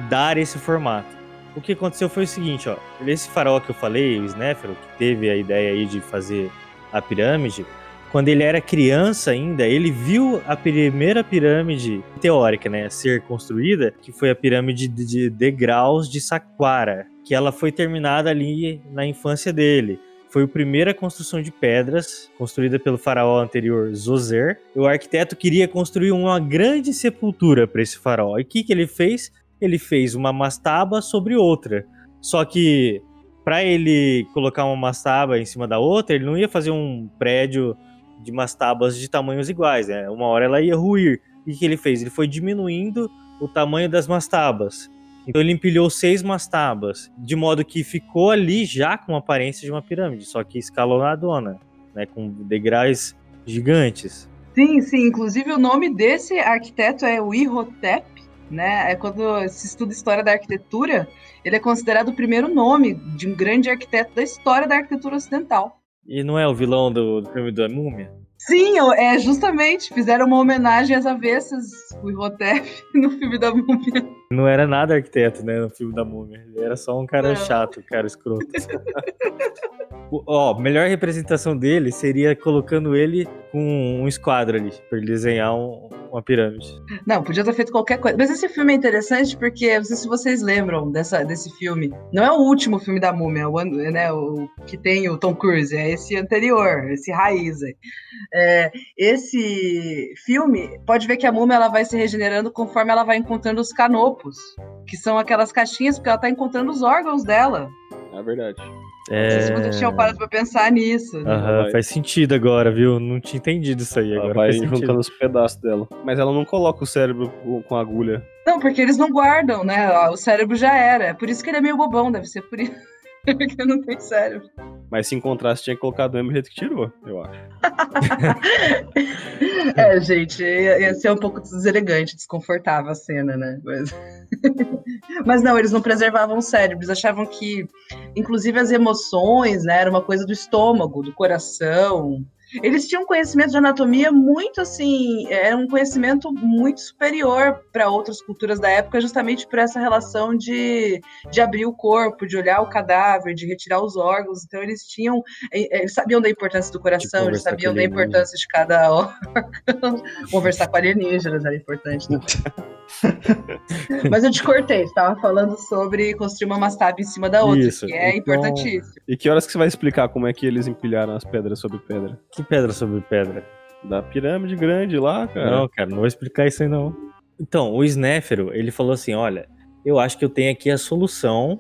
dar esse formato. O que aconteceu foi o seguinte, ó, esse faraó que eu falei, o Snéfero, que teve a ideia aí de fazer a pirâmide, quando ele era criança ainda, ele viu a primeira pirâmide teórica, né, ser construída, que foi a pirâmide de degraus de Saqqara, que ela foi terminada ali na infância dele foi a primeira construção de pedras construída pelo faraó anterior Zoser. O arquiteto queria construir uma grande sepultura para esse faraó. E o que, que ele fez? Ele fez uma mastaba sobre outra. Só que para ele colocar uma mastaba em cima da outra, ele não ia fazer um prédio de mastabas de tamanhos iguais, né? Uma hora ela ia ruir. E o que ele fez? Ele foi diminuindo o tamanho das mastabas. Então ele empilhou seis mastabas, de modo que ficou ali já com a aparência de uma pirâmide, só que escalonadona, né, com degraus gigantes. Sim, sim. Inclusive o nome desse arquiteto é o Ihotep, né? É quando se estuda história da arquitetura, ele é considerado o primeiro nome de um grande arquiteto da história da arquitetura ocidental. E não é o vilão do, do filme da Múmia? Sim, é justamente, fizeram uma homenagem às avessas, o Imhotep, no filme da Múmia. Não era nada arquiteto, né, no filme da Múmia. Ele era só um cara não. chato, um cara escroto. Ó, melhor representação dele seria colocando ele com um esquadro ali, pra ele desenhar um, uma pirâmide. Não, podia ter feito qualquer coisa. Mas esse filme é interessante porque, não sei se vocês lembram dessa, desse filme. Não é o último filme da Múmia, o, né, o que tem o Tom Cruise, é esse anterior, esse raiz aí. É, esse filme, pode ver que a múmia ela vai se regenerando conforme ela vai encontrando os canopos, que são aquelas caixinhas, porque ela tá encontrando os órgãos dela. É verdade. É... Não sei se vocês tinham parado pra pensar nisso. Né? Aham, faz sentido agora, viu? Não tinha entendido isso aí. Ela agora vai juntando os pedaços dela. Mas ela não coloca o cérebro com- com agulha. Não, porque eles não guardam, né? O cérebro já era. É por isso que ele é meio bobão, deve ser por isso. Porque não tem cérebro. Mas se encontrasse, tinha que colocar do mesmo jeito que tirou, eu acho. É, gente, ia, ia ser um pouco deselegante, desconfortável a cena, né? Mas... Mas não, eles não preservavam o cérebro, eles achavam que, inclusive, as emoções, né, era uma coisa do estômago, do coração. Eles tinham um conhecimento de anatomia muito assim, era um conhecimento muito superior para outras culturas da época, justamente por essa relação de, de abrir o corpo, de olhar o cadáver, de retirar os órgãos. Então eles tinham, eles sabiam da importância do coração, eles sabiam da importância de cada órgão. Conversar com alienígenas era importante. né? Mas eu te cortei, você tava falando sobre construir uma mastaba em cima da outra, Isso, que é então- importantíssimo. E que horas que você vai explicar como é que eles empilharam as pedras sobre pedra? Que pedra sobre pedra? Da pirâmide grande lá, cara. Não, cara, não vou explicar isso aí não. Então, o Snéfero, ele falou assim, olha, eu acho que eu tenho aqui a solução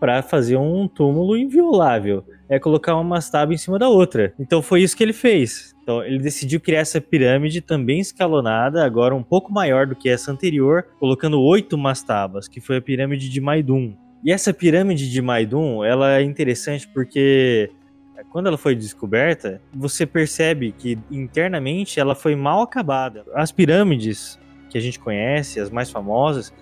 para fazer um túmulo inviolável. É colocar uma mastaba em cima da outra. Então foi isso que ele fez. Então ele decidiu criar essa pirâmide também escalonada, agora um pouco maior do que essa anterior, colocando oito mastabas, que foi a pirâmide de Maidum. E essa pirâmide de Maidum, ela é interessante porque quando ela foi descoberta, você percebe que internamente ela foi mal acabada. As pirâmides que a gente conhece, as mais famosas,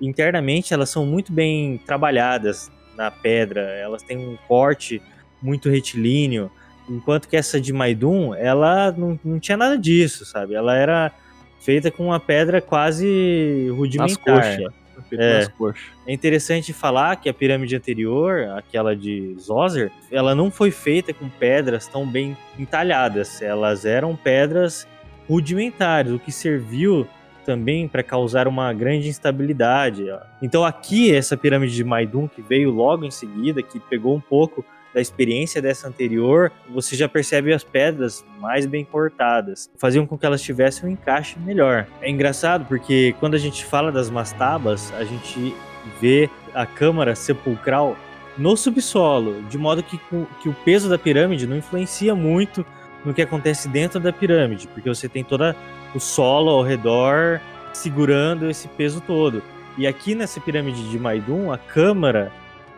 internamente elas são muito bem trabalhadas na pedra, elas têm um corte muito retilíneo, enquanto que essa de Maidum, ela não, não tinha nada disso, sabe? Ela era feita com uma pedra quase rudimentar. É. nas coxas. É interessante falar que a pirâmide anterior, aquela de Zoser, ela não foi feita com pedras tão bem entalhadas. Elas eram pedras rudimentares, o que serviu também para causar uma grande instabilidade. Então aqui essa pirâmide de Maidum que veio logo em seguida, que pegou um pouco da experiência dessa anterior, você já percebe as pedras mais bem cortadas, faziam com que elas tivessem um encaixe melhor. É engraçado porque quando a gente fala das mastabas, a gente vê a câmara sepulcral no subsolo, de modo que, que o peso da pirâmide não influencia muito no que acontece dentro da pirâmide, porque você tem todo o solo ao redor segurando esse peso todo. E aqui nessa pirâmide de Maidum, a câmara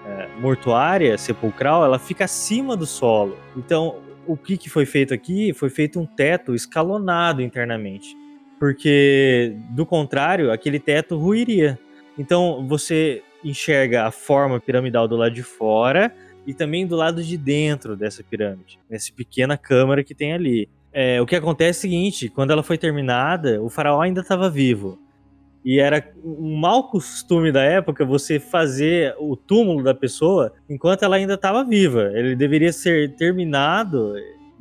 é, mortuária, sepulcral, ela fica acima do solo. Então, o que, que foi feito aqui? Foi feito um teto escalonado internamente. Porque, do contrário, aquele teto ruiria. Então, você enxerga a forma piramidal do lado de fora e também do lado de dentro dessa pirâmide, nessa pequena câmara que tem ali. É, o que acontece é o seguinte: quando ela foi terminada, o faraó ainda estava vivo. E era um mau costume da época você fazer o túmulo da pessoa enquanto ela ainda estava viva. Ele deveria ser terminado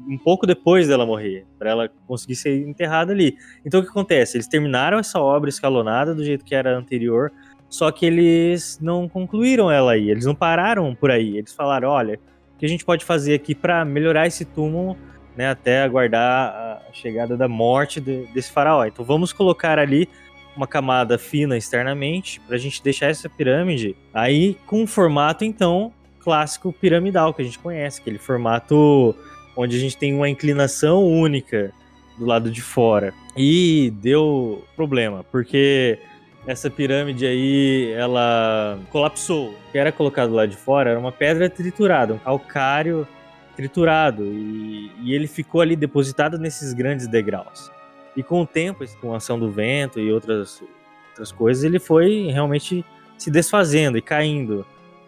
um pouco depois dela morrer, para ela conseguir ser enterrada ali. Então o que acontece? Eles terminaram essa obra escalonada do jeito que era anterior, só que eles não concluíram ela aí, eles não pararam por aí. Eles falaram: olha, O que a gente pode fazer aqui para melhorar esse túmulo, né, até aguardar a chegada da morte de, desse faraó. Então vamos colocar ali uma camada fina externamente para a gente deixar essa pirâmide aí com um formato então clássico piramidal que a gente conhece, aquele formato onde a gente tem uma inclinação única do lado de fora. E deu problema, porque essa pirâmide aí, ela colapsou. O que era colocado lá de fora era uma pedra triturada, um calcário triturado. E, e ele ficou ali depositado nesses grandes degraus. E com o tempo, com a ação do vento e outras, outras coisas, ele foi realmente se desfazendo e caindo.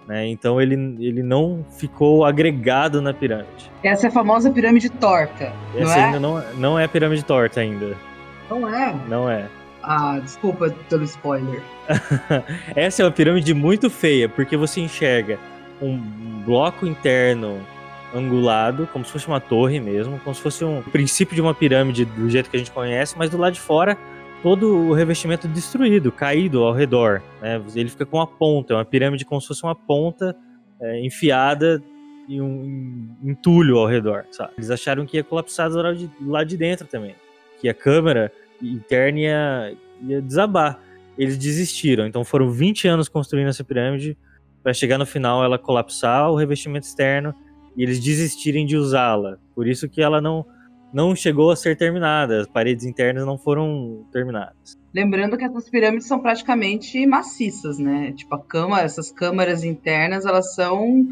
Né? Então ele, ele não ficou agregado na pirâmide. Essa é a famosa pirâmide torta. Essa não é? ainda não, não é pirâmide torta ainda. Não é? Não é. Ah, desculpa pelo spoiler. Essa é uma pirâmide muito feia, porque você enxerga um bloco interno angulado, como se fosse uma torre mesmo, como se fosse um princípio de uma pirâmide do jeito que a gente conhece, mas do lado de fora todo o revestimento destruído, caído ao redor. Né? Ele fica com uma ponta, é uma pirâmide como se fosse uma ponta é, enfiada em um entulho ao redor. Sabe? Eles acharam que ia colapsar do lado de, de dentro também, que a câmera interna ia, ia desabar. Eles desistiram, então foram 20 anos construindo essa pirâmide para chegar no final ela colapsar o revestimento externo e eles desistirem de usá-la. Por isso que ela não não chegou a ser terminada, as paredes internas não foram terminadas. Lembrando que essas pirâmides são praticamente maciças, né? Tipo, a câmara, essas câmaras internas, elas são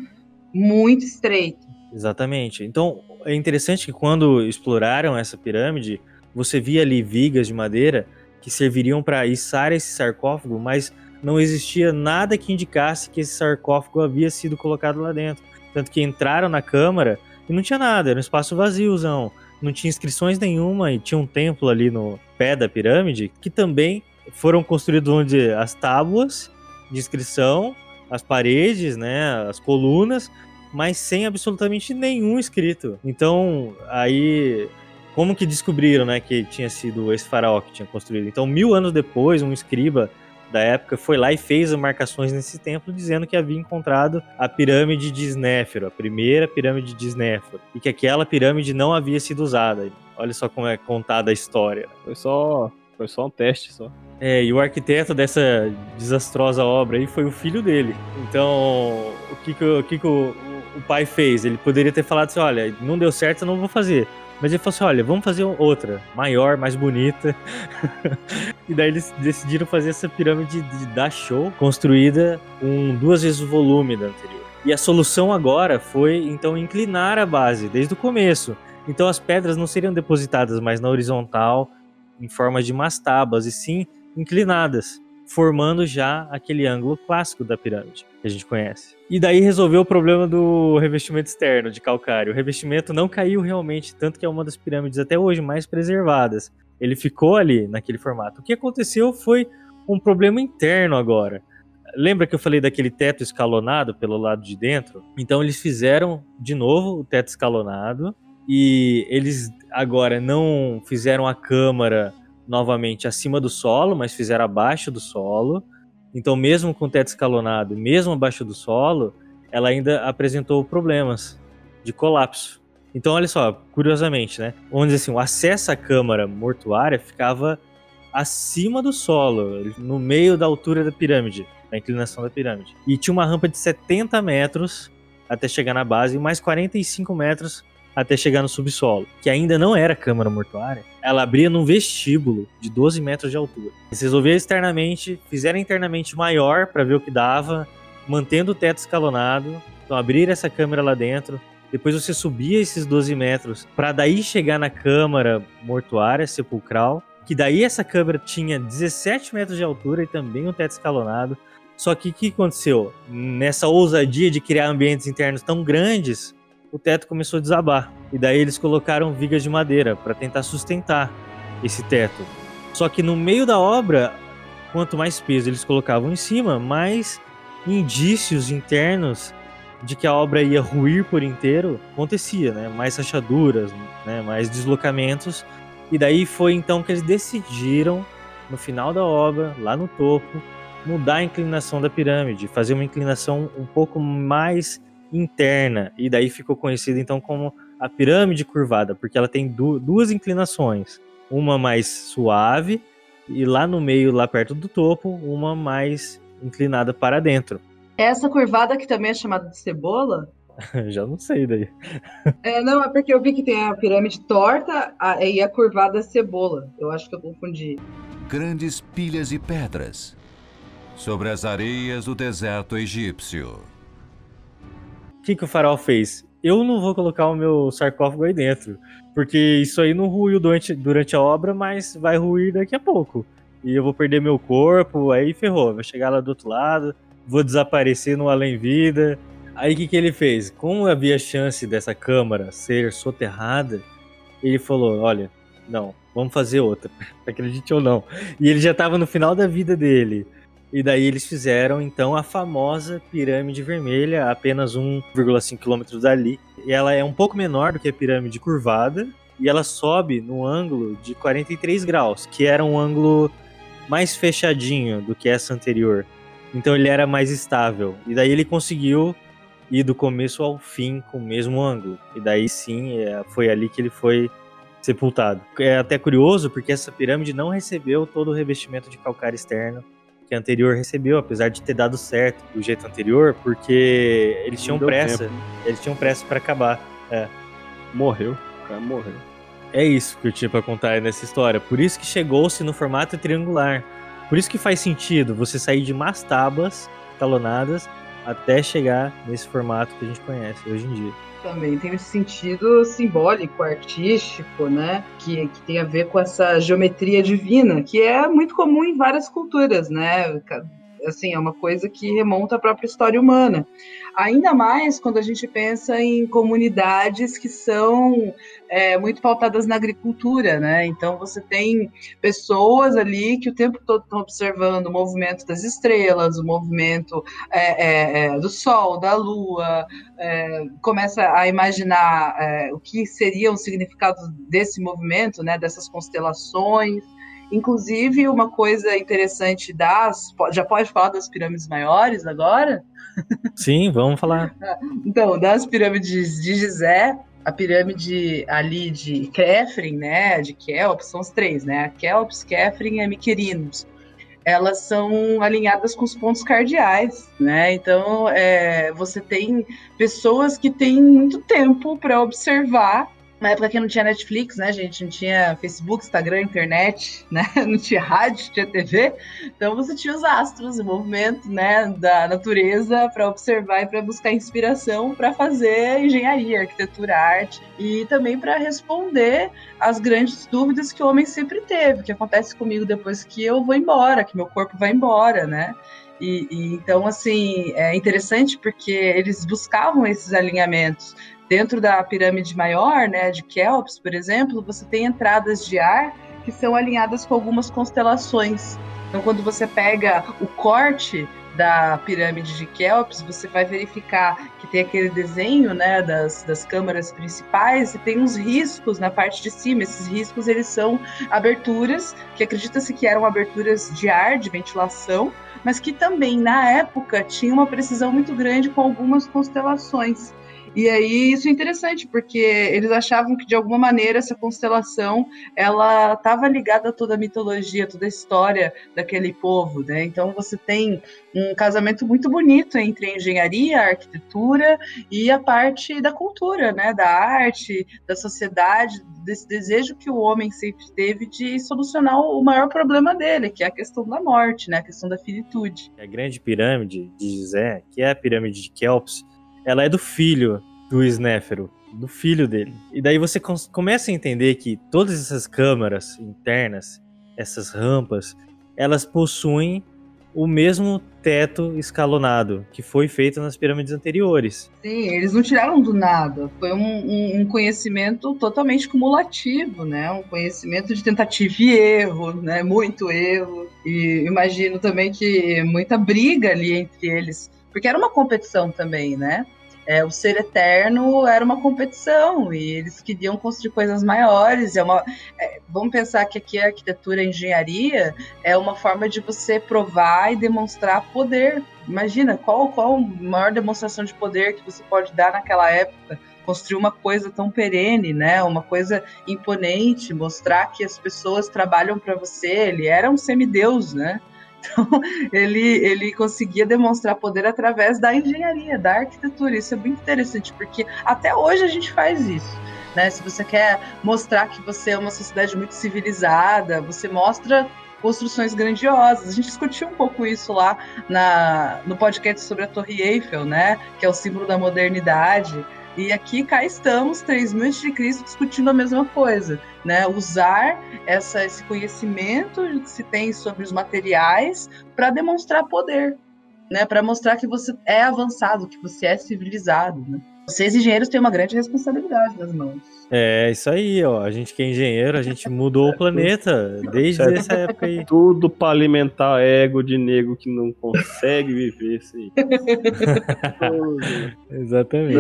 muito estreitas. Exatamente. Então, é interessante que quando exploraram essa pirâmide, você via ali vigas de madeira que serviriam para içar esse sarcófago, mas não existia nada que indicasse que esse sarcófago havia sido colocado lá dentro. Tanto que entraram na câmara e não tinha nada, era um espaço vaziozão. Não tinha inscrições nenhuma e tinha um templo ali no pé da pirâmide que também foram construídos onde as tábuas de inscrição, as paredes, né, as colunas, mas sem absolutamente nenhum escrito. Então, aí como que descobriram, né, que tinha sido esse faraó que tinha construído? Então, mil anos depois, um escriba da época foi lá e fez marcações nesse templo dizendo que havia encontrado a pirâmide de Snéfero, a primeira pirâmide de Snéfero, e que aquela pirâmide não havia sido usada. Olha só como é contada a história. Foi só, foi só um teste só. É, e o arquiteto dessa desastrosa obra aí foi o filho dele. Então, o que, que, o, que, que o, o pai fez? Ele poderia ter falado assim: olha, não deu certo, eu não vou fazer. Mas ele falou assim: olha, vamos fazer outra, maior, mais bonita. e daí eles decidiram fazer essa pirâmide de Dachau, construída com duas vezes o volume da anterior. E a solução agora foi, então, inclinar a base desde o começo. Então as pedras não seriam depositadas mais na horizontal, em forma de mastabas, e sim inclinadas formando já aquele ângulo clássico da pirâmide que a gente conhece. E daí resolveu o problema do revestimento externo de calcário. O revestimento não caiu realmente, tanto que é uma das pirâmides até hoje mais preservadas. Ele ficou ali naquele formato. O que aconteceu foi um problema interno agora. Lembra que eu falei daquele teto escalonado pelo lado de dentro? Então eles fizeram de novo o teto escalonado e eles agora não fizeram a câmara novamente acima do solo, mas fizeram abaixo do solo. Então, mesmo com o teto escalonado, mesmo abaixo do solo, ela ainda apresentou problemas de colapso. Então, olha só, curiosamente, né? Dizer assim, o acesso à câmara mortuária ficava acima do solo, no meio da altura da pirâmide, da inclinação da pirâmide. E tinha uma rampa de 70 metros até chegar na base e mais 45 metros até chegar no subsolo, que ainda não era câmara mortuária, ela abria num vestíbulo de 12 metros de altura. Eles resolveram externamente, fizeram internamente maior para ver o que dava, mantendo o teto escalonado, então abrir essa câmera lá dentro, depois você subia esses 12 metros para daí chegar na câmara mortuária sepulcral, que daí essa câmara tinha 17 metros de altura e também um teto escalonado. Só que o que aconteceu? Nessa ousadia de criar ambientes internos tão grandes, o teto começou a desabar. E daí eles colocaram vigas de madeira para tentar sustentar esse teto. Só que no meio da obra, quanto mais peso eles colocavam em cima, mais indícios internos de que a obra ia ruir por inteiro acontecia, né? Mais rachaduras, né? mais deslocamentos. E daí foi então que eles decidiram, no final da obra, lá no topo, mudar a inclinação da pirâmide, fazer uma inclinação um pouco mais interna, e daí ficou conhecida então como a pirâmide curvada, porque ela tem du duas inclinações, uma mais suave e lá no meio, lá perto do topo, uma mais inclinada para dentro. Essa curvada que também é chamada de cebola? Já não sei daí. É, não, é porque eu vi que tem a pirâmide torta a, e a curvada cebola. Eu acho que eu confundi. Grandes pilhas de pedras sobre as areias do deserto egípcio. O que, que o faraó fez? Eu não vou colocar o meu sarcófago aí dentro, porque isso aí não ruiu durante, durante a obra, mas vai ruir daqui a pouco. E eu vou perder meu corpo, aí ferrou, vai chegar lá do outro lado, vou desaparecer no além-vida. Aí o que, que ele fez? Como havia chance dessa câmara ser soterrada, ele falou: olha, não, vamos fazer outra, acredite ou não. E ele já estava no final da vida dele. E daí eles fizeram então a famosa pirâmide vermelha, apenas 1,5 km dali. E ela é um pouco menor do que a pirâmide curvada, e ela sobe no ângulo de 43 graus, que era um ângulo mais fechadinho do que essa anterior. Então ele era mais estável. E daí ele conseguiu ir do começo ao fim com o mesmo ângulo. E daí sim, é, foi ali que ele foi sepultado. É até curioso porque essa pirâmide não recebeu todo o revestimento de calcário externo que a anterior recebeu, apesar de ter dado certo do jeito anterior, porque eles tinham pressa. Tempo. Eles tinham pressa para acabar. É. Morreu. O cara morreu. É isso que eu tinha pra contar nessa história. Por isso que chegou-se no formato triangular. Por isso que faz sentido você sair de mastabas talonadas até chegar nesse formato que a gente conhece hoje em dia. Também tem esse sentido simbólico, artístico, né? Que, que tem a ver com essa geometria divina, que é muito comum em várias culturas, né? Assim, é uma coisa que remonta à própria história humana. Ainda mais quando a gente pensa em comunidades que são é, muito pautadas na agricultura, né? Então você tem pessoas ali que o tempo todo estão observando o movimento das estrelas, o movimento é, é, é do Sol, da Lua, é, começa a imaginar é, o que seria o significado desse movimento, né? Dessas constelações. Inclusive, uma coisa interessante das. Já pode falar das pirâmides maiores agora? Sim, vamos falar. Então, das pirâmides de Gizé, a pirâmide ali de Kefren, né, de Kelps, são os três, né, Kelps, Kefren e Miquerinos. Elas são alinhadas com os pontos cardeais, né? Então, é, você tem pessoas que têm muito tempo para observar na época que não tinha Netflix, né, gente? Não tinha Facebook, Instagram, internet, né? Não tinha rádio, tinha TV. Então você tinha os astros, o movimento, né, da natureza para observar e para buscar inspiração para fazer engenharia, arquitetura, arte e também para responder às grandes dúvidas que o homem sempre teve, que acontece comigo depois que eu vou embora, que meu corpo vai embora, né? E, e, então, assim, é interessante porque eles buscavam esses alinhamentos. Dentro da pirâmide maior, né, de Kelps, por exemplo, você tem entradas de ar que são alinhadas com algumas constelações. Então, quando você pega o corte da pirâmide de Kelps, você vai verificar que tem aquele desenho né, das, das câmaras principais e tem uns riscos na parte de cima. Esses riscos eles são aberturas que acredita-se que eram aberturas de ar, de ventilação, mas que também na época tinha uma precisão muito grande com algumas constelações. E aí isso é interessante, porque eles achavam que de alguma maneira essa constelação ela estava ligada a toda a mitologia, toda a história daquele povo, né? Então você tem um casamento muito bonito entre a engenharia, a arquitetura e a parte da cultura, né? Da arte, da sociedade, desse desejo que o homem sempre teve de solucionar o maior problema dele, que é a questão da morte, né? A questão da finitude. A grande pirâmide de Gizé, que é a pirâmide de Kelps, ela é do filho do Snéfero, do filho dele. E daí você começa a entender que todas essas câmaras internas, essas rampas, elas possuem o mesmo teto escalonado que foi feito nas pirâmides anteriores. Sim, eles não tiraram do nada. Foi um, um, um, conhecimento totalmente cumulativo, né? Um conhecimento de tentativa e erro, né? Muito erro. E imagino também que muita briga ali entre eles, porque era uma competição também, né? É, o ser eterno era uma competição e eles queriam construir coisas maiores. É uma, é, vamos pensar que aqui a arquitetura e a engenharia é uma forma de você provar e demonstrar poder, Imagina qual, qual a maior demonstração de poder que você pode dar naquela época construir uma coisa tão perene, né? Uma coisa imponente, mostrar que as pessoas trabalham para você. Ele era um semideus, né? Então, ele, ele conseguia demonstrar poder através da engenharia, da arquitetura. Isso é muito interessante, porque até hoje a gente faz isso. Né? Se você quer mostrar que você é uma sociedade muito civilizada, você mostra construções grandiosas. A gente discutiu um pouco isso lá na, no podcast sobre a Torre Eiffel, né? Que é o símbolo da modernidade. E aqui cá estamos, 3 mil antes de Cristo, discutindo a mesma coisa, né? Usar essa, esse conhecimento que se tem sobre os materiais para demonstrar poder, né? Para mostrar que você é avançado, que você é civilizado, né? Vocês engenheiros têm uma grande responsabilidade nas mãos. É, isso aí, ó. A gente que é engenheiro, a gente mudou o planeta desde Certo. essa época aí. Tudo pra alimentar ego de nego que não consegue viver isso aí. Exatamente.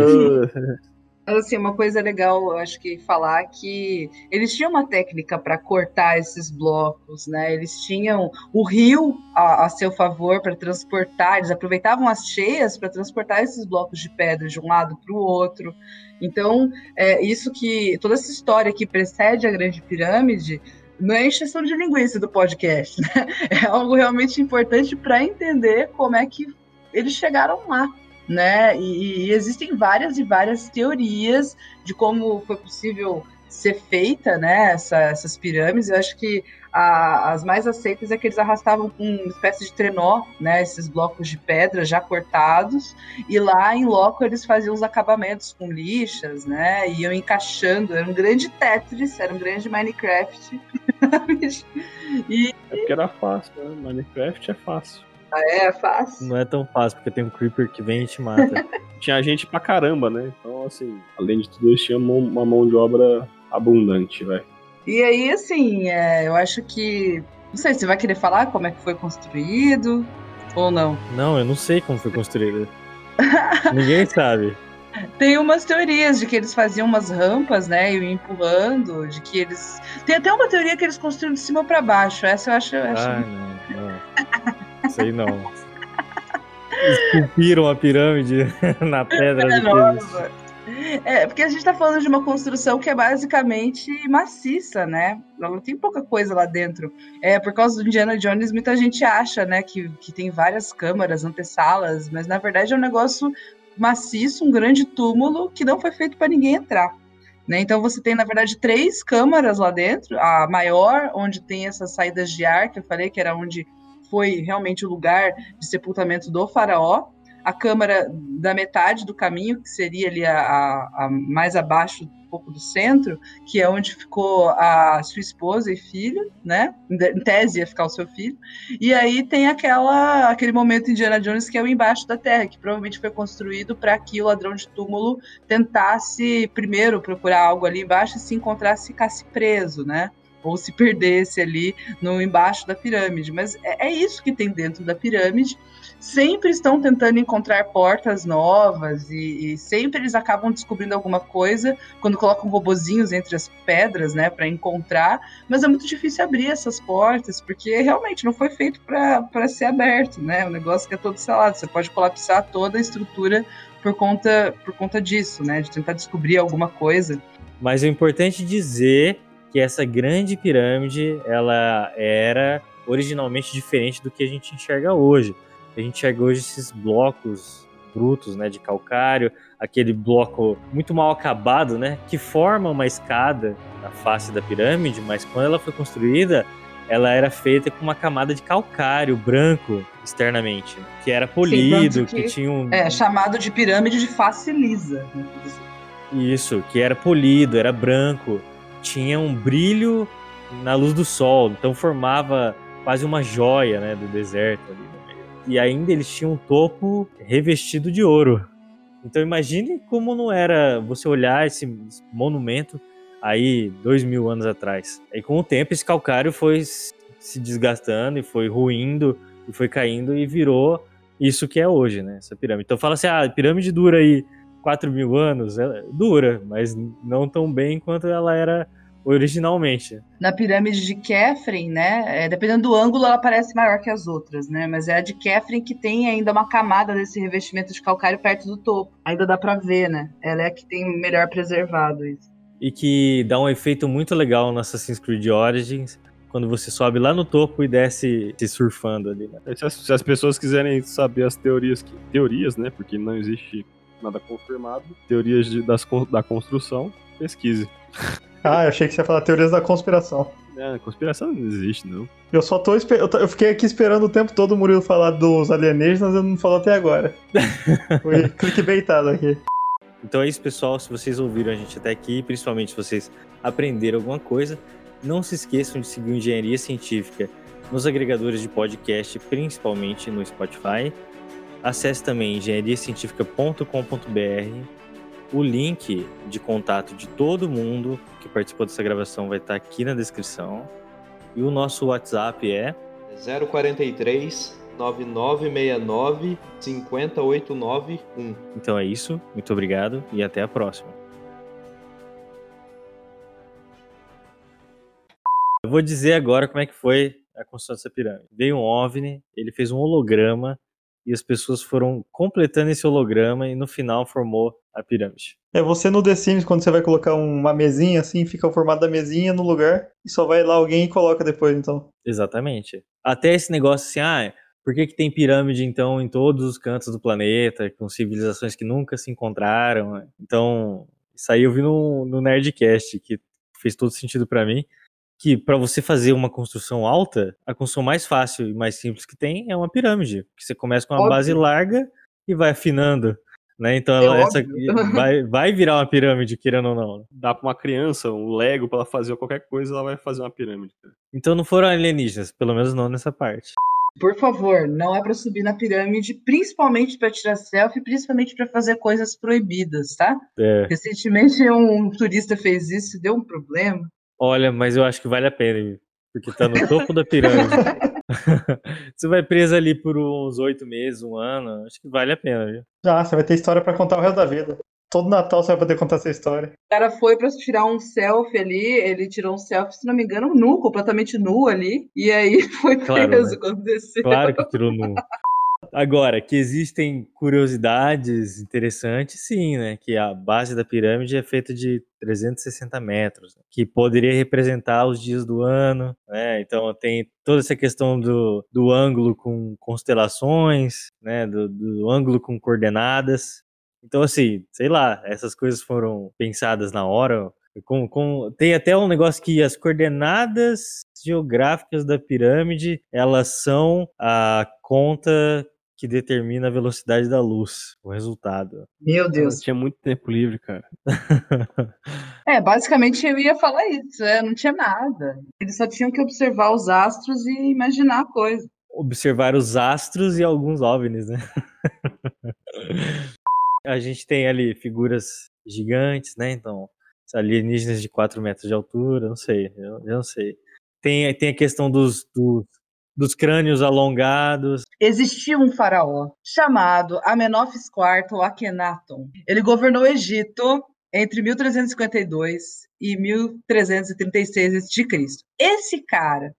Assim, uma coisa legal, eu acho que falar que eles tinham uma técnica para cortar esses blocos, né? Eles tinham o rio a, a seu favor para transportar, eles aproveitavam as cheias para transportar esses blocos de pedra de um lado para o outro. Então, é isso que toda essa história que precede a Grande Pirâmide não é encheção de linguiça do podcast, né? É algo realmente importante para entender como é que eles chegaram lá né? E, e, existem várias e várias teorias de como foi possível ser feita, né? Essa, essas pirâmides. Eu acho que a, as mais aceitas é que eles arrastavam com uma espécie de trenó, né? Esses blocos de pedra já cortados e lá em loco eles faziam os acabamentos com lixas, né? Iam encaixando. Era um grande Tetris, era um grande Minecraft. e é porque era fácil, né? Minecraft é fácil. Ah, é fácil. Não é tão fácil, porque tem um creeper que vem e te mata. tinha gente pra caramba, né? Então, assim, além de tudo, eles tinham uma mão de obra abundante, velho. E aí, assim, é, eu acho que. Não sei, você vai querer falar como é que foi construído ou não? Não, eu não sei como foi construído. Ninguém sabe. Tem umas teorias de que eles faziam umas rampas, né, e empurrando, de que eles. Tem até uma teoria que eles construíram de cima para baixo. Essa eu acho. Eu acho... Ah, não. Sei não. Esculpiram a pirâmide na pedra é, deles. É, porque a gente tá falando de uma construção que é basicamente maciça, né? Ela tem pouca coisa lá dentro. É, por causa do Indiana Jones, muita gente acha, né, que, que tem várias câmaras, antessalas, mas na verdade é um negócio maciço, um grande túmulo que não foi feito para ninguém entrar. Né? Então você tem, na verdade, três câmaras lá dentro. A maior, onde tem essas saídas de ar, que eu falei que era onde foi realmente o lugar de sepultamento do faraó. A câmara da metade do caminho, que seria ali a, a, a mais abaixo um pouco do centro, que é onde ficou a sua esposa e filho, né? Em tese ia ficar o seu filho. E aí tem aquela, aquele momento Indiana Jones que é o embaixo da terra, que provavelmente foi construído para que o ladrão de túmulo tentasse primeiro procurar algo ali embaixo e se encontrasse ficasse preso, né? Ou se perdesse ali no embaixo da pirâmide. Mas é, é, isso que tem dentro da pirâmide. Sempre estão tentando encontrar portas novas e, e sempre eles acabam descobrindo alguma coisa quando colocam robozinhos entre as pedras, né, para encontrar. Mas é muito difícil abrir essas portas porque realmente não foi feito para ser aberto, né? O negócio que é todo selado. Você pode colapsar toda a estrutura por conta por conta disso, né? De tentar descobrir alguma coisa. Mas é importante dizer que essa grande pirâmide ela era originalmente diferente do que a gente enxerga hoje. A gente enxerga hoje esses blocos brutos, né, de calcário, aquele bloco muito mal acabado, né, que forma uma escada na face da pirâmide, mas quando ela foi construída, ela era feita com uma camada de calcário branco externamente, que era polido, Sim, que, que, tinha um é chamado de pirâmide de face lisa. Né? Isso, que era polido, era branco tinha um brilho na luz do sol, então formava quase uma joia, né, do deserto ali E ainda eles tinham um topo revestido de ouro. Então imagine como não era você olhar esse monumento aí dois mil anos atrás. E com o tempo esse calcário foi se desgastando e foi ruindo e foi caindo e virou isso que é hoje, né? Essa pirâmide. Então fala assim, ah, pirâmide dura aí 4 mil anos, ela dura, mas não tão bem quanto ela era originalmente. Na pirâmide de Kefren, né? É, dependendo do ângulo, ela parece maior que as outras, né? Mas é a de Kefren que tem ainda uma camada desse revestimento de calcário perto do topo. Ainda dá pra ver, né? Ela é a que tem melhor preservado isso. E que dá um efeito muito legal no Assassin's Creed Origins, quando você sobe lá no topo e desce se surfando ali. Né? Se, as, se as pessoas quiserem saber as teorias, que, teorias, né? Porque não existe nada confirmado, teorias de, das, da construção, pesquise. Ah, eu achei que você ia falar teorias da conspiração. É, conspiração não existe, não. Eu só tô, eu, eu fiquei aqui esperando o tempo todo o Murilo falar dos alienígenas e não falou até agora. Fui clickbaitado aqui. Então é isso, pessoal. Se vocês ouviram a gente até aqui, principalmente se vocês aprenderam alguma coisa, não se esqueçam de seguir Engenharia Científica nos agregadores de podcast, principalmente no Spotify. Acesse também engenhariacientifica.com.br. O link de contato de todo mundo que participou dessa gravação vai estar aqui na descrição. E o nosso WhatsApp é 043 9969 50891. Então é isso. Muito obrigado e até a próxima. Eu vou dizer agora como é que foi a construção dessa pirâmide. Veio um OVNI, ele fez um holograma e as pessoas foram completando esse holograma e no final formou a pirâmide. É você no The Sims, quando você vai colocar uma mesinha assim, fica o formato da mesinha no lugar e só vai lá alguém e coloca depois, então. Exatamente. Até esse negócio assim, ah, por que, que tem pirâmide então em todos os cantos do planeta, com civilizações que nunca se encontraram? Então, isso aí eu vi no, no Nerdcast, que fez todo sentido para mim que para você fazer uma construção alta, a construção mais fácil e mais simples que tem é uma pirâmide, que você começa com uma óbvio. base larga e vai afinando. Né? Então é ela, essa vai, vai virar uma pirâmide, querendo ou não. Dá para uma criança um Lego para ela fazer qualquer coisa, ela vai fazer uma pirâmide. Então não foram alienígenas, pelo menos não nessa parte. Por favor, não é para subir na pirâmide, principalmente para tirar selfie, principalmente para fazer coisas proibidas, tá? É. Recentemente um turista fez isso, deu um problema. Olha, mas eu acho que vale a pena, porque tá no topo da pirâmide. você vai preso ali por uns oito meses, um ano, acho que vale a pena, viu? Já, você vai ter história para contar o resto da vida. Todo Natal você vai poder contar essa história. O cara foi pra tirar um selfie ali, ele tirou um selfie, se não me engano, nu, completamente nu ali, e aí foi preso claro, né? quando desceu. Claro que tirou nu. Agora, que existem curiosidades interessantes, sim, né? Que a base da pirâmide é feita de 360 metros, né? que poderia representar os dias do ano, né? Então tem toda essa questão do, do ângulo com constelações, né? Do, do ângulo com coordenadas. Então, assim, sei lá, essas coisas foram pensadas na hora, com, com, tem até um negócio que as coordenadas geográficas da pirâmide elas são a conta que determina a velocidade da luz, o resultado. Meu Deus. tinha muito tempo livre, cara. é, basicamente eu ia falar isso, é, não tinha nada. Eles só tinham que observar os astros e imaginar a coisa. Observar os astros e alguns OVNIs, né? a gente tem ali figuras gigantes, né? Então, alienígenas de 4 metros de altura, não sei, eu, eu não sei. Tem, tem a questão dos, dos dos crânios alongados. Existia um faraó chamado Amenófis IV ou Akhenaton. Ele governou o Egito entre 1352 e 1336 a.C. Esse cara,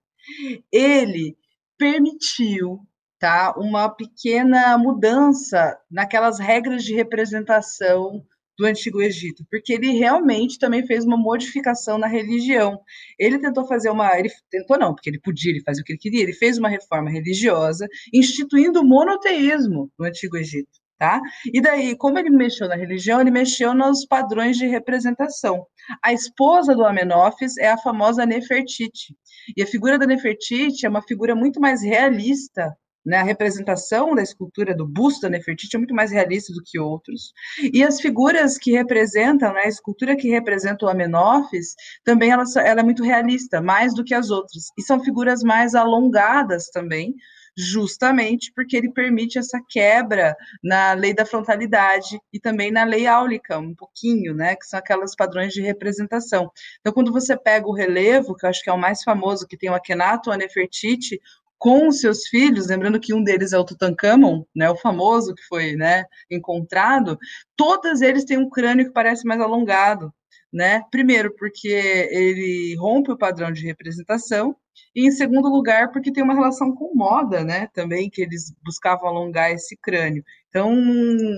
ele permitiu tá, uma pequena mudança naquelas regras de representação do Antigo Egito, porque ele realmente também fez uma modificação na religião. Ele tentou fazer uma. Ele tentou não, porque ele podia, ele fazia o que ele queria, ele fez uma reforma religiosa, instituindo o monoteísmo no Antigo Egito. Tá? E daí, como ele mexeu na religião, ele mexeu nos padrões de representação. A esposa do Amenófis é a famosa Nefertiti. E a figura da Nefertiti é uma figura muito mais realista né, a representação da escultura do busto da Nefertiti é muito mais realista do que outros. E as figuras que representam, né, a escultura que representa o Amenófis, também ela, ela é muito realista, mais do que as outras. E são figuras mais alongadas também, justamente porque ele permite essa quebra na lei da frontalidade e também na lei áulica, um pouquinho, né, que são aquelas padrões de representação. Então, quando você pega o relevo, que eu acho que é o mais famoso, que tem o Akhenaton, a Nefertiti, com seus filhos, lembrando que um deles é o Tutankhamon, né, o famoso que foi, né, encontrado, todos eles têm um crânio que parece mais alongado. né? Primeiro, porque ele rompe o padrão de representação, e em segundo lugar, porque tem uma relação com moda, né? Também que eles buscavam alongar esse crânio. Então,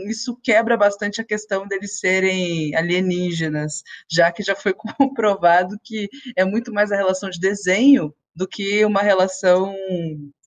isso quebra bastante a questão deles serem alienígenas, já que já foi comprovado que é muito mais a relação de desenho do que uma relação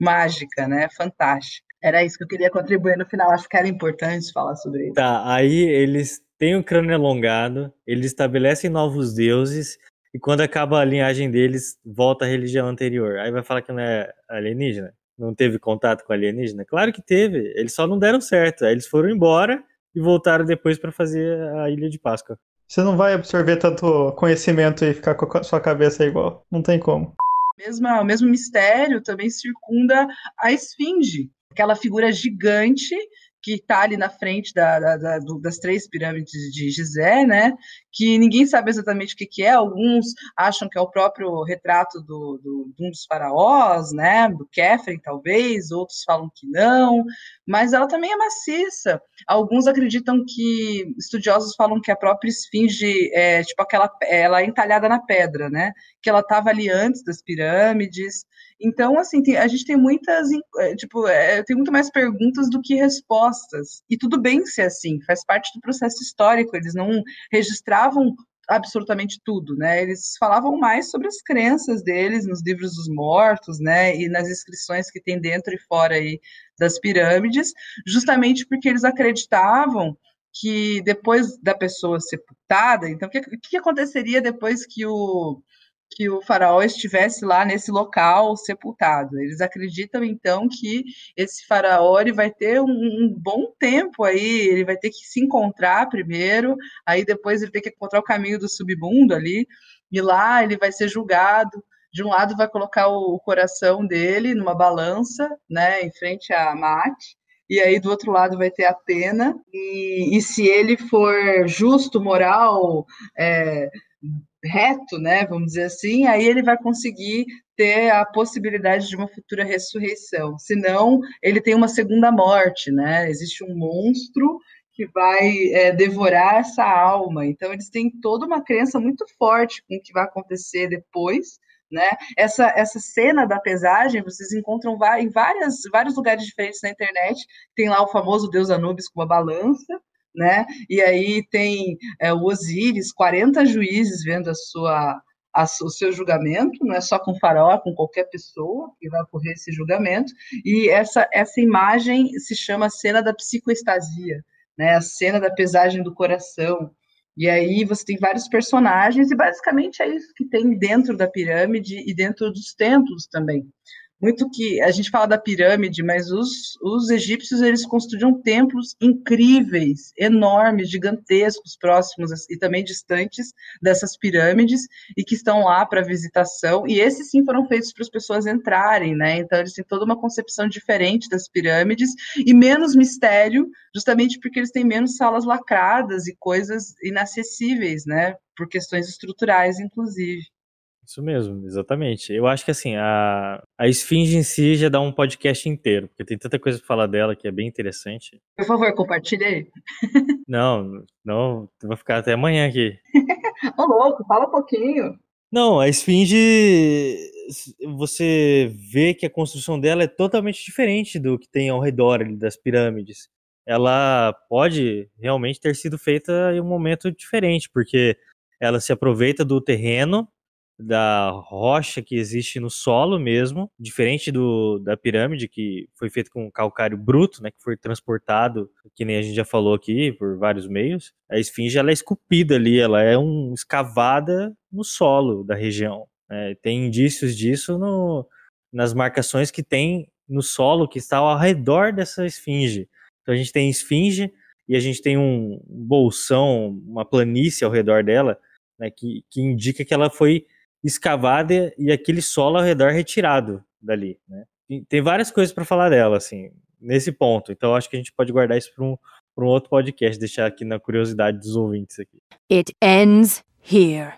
mágica, né? Fantástica. Era isso que eu queria contribuir no final. Acho que era importante falar sobre isso. Tá, aí eles têm o crânio alongado, eles estabelecem novos deuses, e quando acaba a linhagem deles, volta à religião anterior. Aí vai falar que não é alienígena? Não teve contato com alienígena? Claro que teve, eles só não deram certo. Aí eles foram embora e voltaram depois para fazer a Ilha de Páscoa. Você não vai absorver tanto conhecimento e ficar com a sua cabeça igual. Não tem como. Mesmo, o mesmo mistério também circunda a esfinge, aquela figura gigante que está ali na frente da, da, da, das três pirâmides de Gizé, né? Que ninguém sabe exatamente o que, que é. Alguns acham que é o próprio retrato do, do, de um dos faraós, né? Do Kefren, talvez. Outros falam que não. Mas ela também é maciça. Alguns acreditam que estudiosos falam que a própria esfinge é tipo aquela, ela é entalhada na pedra, né? Que ela estava ali antes das pirâmides. Então, assim, tem, a gente tem muitas, é, tipo, é, tem muito mais perguntas do que respostas. E tudo bem ser assim, faz parte do processo histórico. Eles não registravam absolutamente tudo, né? Eles falavam mais sobre as crenças deles nos livros dos mortos, né? E nas inscrições que tem dentro e fora aí das pirâmides, justamente porque eles acreditavam que depois da pessoa sepultada, então o que, que aconteceria depois que o que o faraó estivesse lá nesse local sepultado. Eles acreditam então que esse faraó ele vai ter um, um, bom tempo aí, ele vai ter que se encontrar primeiro, aí depois ele tem que encontrar o caminho do submundo ali, e lá ele vai ser julgado. De um lado vai colocar o, o coração dele numa balança, né, em frente a Mate, e aí do outro lado vai ter a pena, e, e se ele for justo, moral, é, reto, né, vamos dizer assim, aí ele vai conseguir ter a possibilidade de uma futura ressurreição. Senão, ele tem uma segunda morte, né? Existe um monstro que vai é, devorar essa alma. Então, eles têm toda uma crença muito forte com o que vai acontecer depois. Né? Essa, essa cena da pesagem vocês encontram em várias, vários lugares diferentes na internet. Tem lá o famoso Deus Anubis com uma balança, né? E aí tem é, o Osíris, 40 juízes vendo a sua, a, o seu julgamento, não é só com o faraó, com qualquer pessoa que vai ocorrer esse julgamento, e essa, essa imagem se chama cena da psicoestasia, né? a cena da pesagem do coração, e aí você tem vários personagens, e basicamente é isso que tem dentro da pirâmide e dentro dos templos também muito que a gente fala da pirâmide, mas os, os egípcios eles construíam templos incríveis, enormes, gigantescos, próximos e também distantes dessas pirâmides e que estão lá para visitação. E esses sim foram feitos para as pessoas entrarem, né? Então eles têm toda uma concepção diferente das pirâmides e menos mistério, justamente porque eles têm menos salas lacradas e coisas inacessíveis, né? Por questões estruturais, inclusive. Isso mesmo, exatamente. Eu acho que assim, a, a Esfinge em si já dá um podcast inteiro, porque tem tanta coisa pra falar dela que é bem interessante. Por favor, compartilhe aí. Não, não, vou ficar até amanhã aqui. Ô louco, fala um pouquinho. Não, a Esfinge, você vê que a construção dela é totalmente diferente do que tem ao redor das pirâmides. Ela pode realmente ter sido feita em um momento diferente, porque ela se aproveita do terreno da rocha que existe no solo mesmo, diferente do da pirâmide que foi feito com calcário bruto, né, que foi transportado, que nem a gente já falou aqui, por vários meios. A esfinge ela é esculpida ali, ela é um escavada no solo da região. Né? Tem indícios disso no, nas marcações que tem no solo que está ao redor dessa esfinge. Então a gente tem esfinge e a gente tem um bolsão, uma planície ao redor dela, né, que, que indica que ela foi escavada e aquele solo ao redor retirado dali, né? Tem várias coisas para falar dela, assim, nesse ponto. Então acho que a gente pode guardar isso para um, um outro podcast, deixar aqui na curiosidade dos ouvintes aqui. It ends here.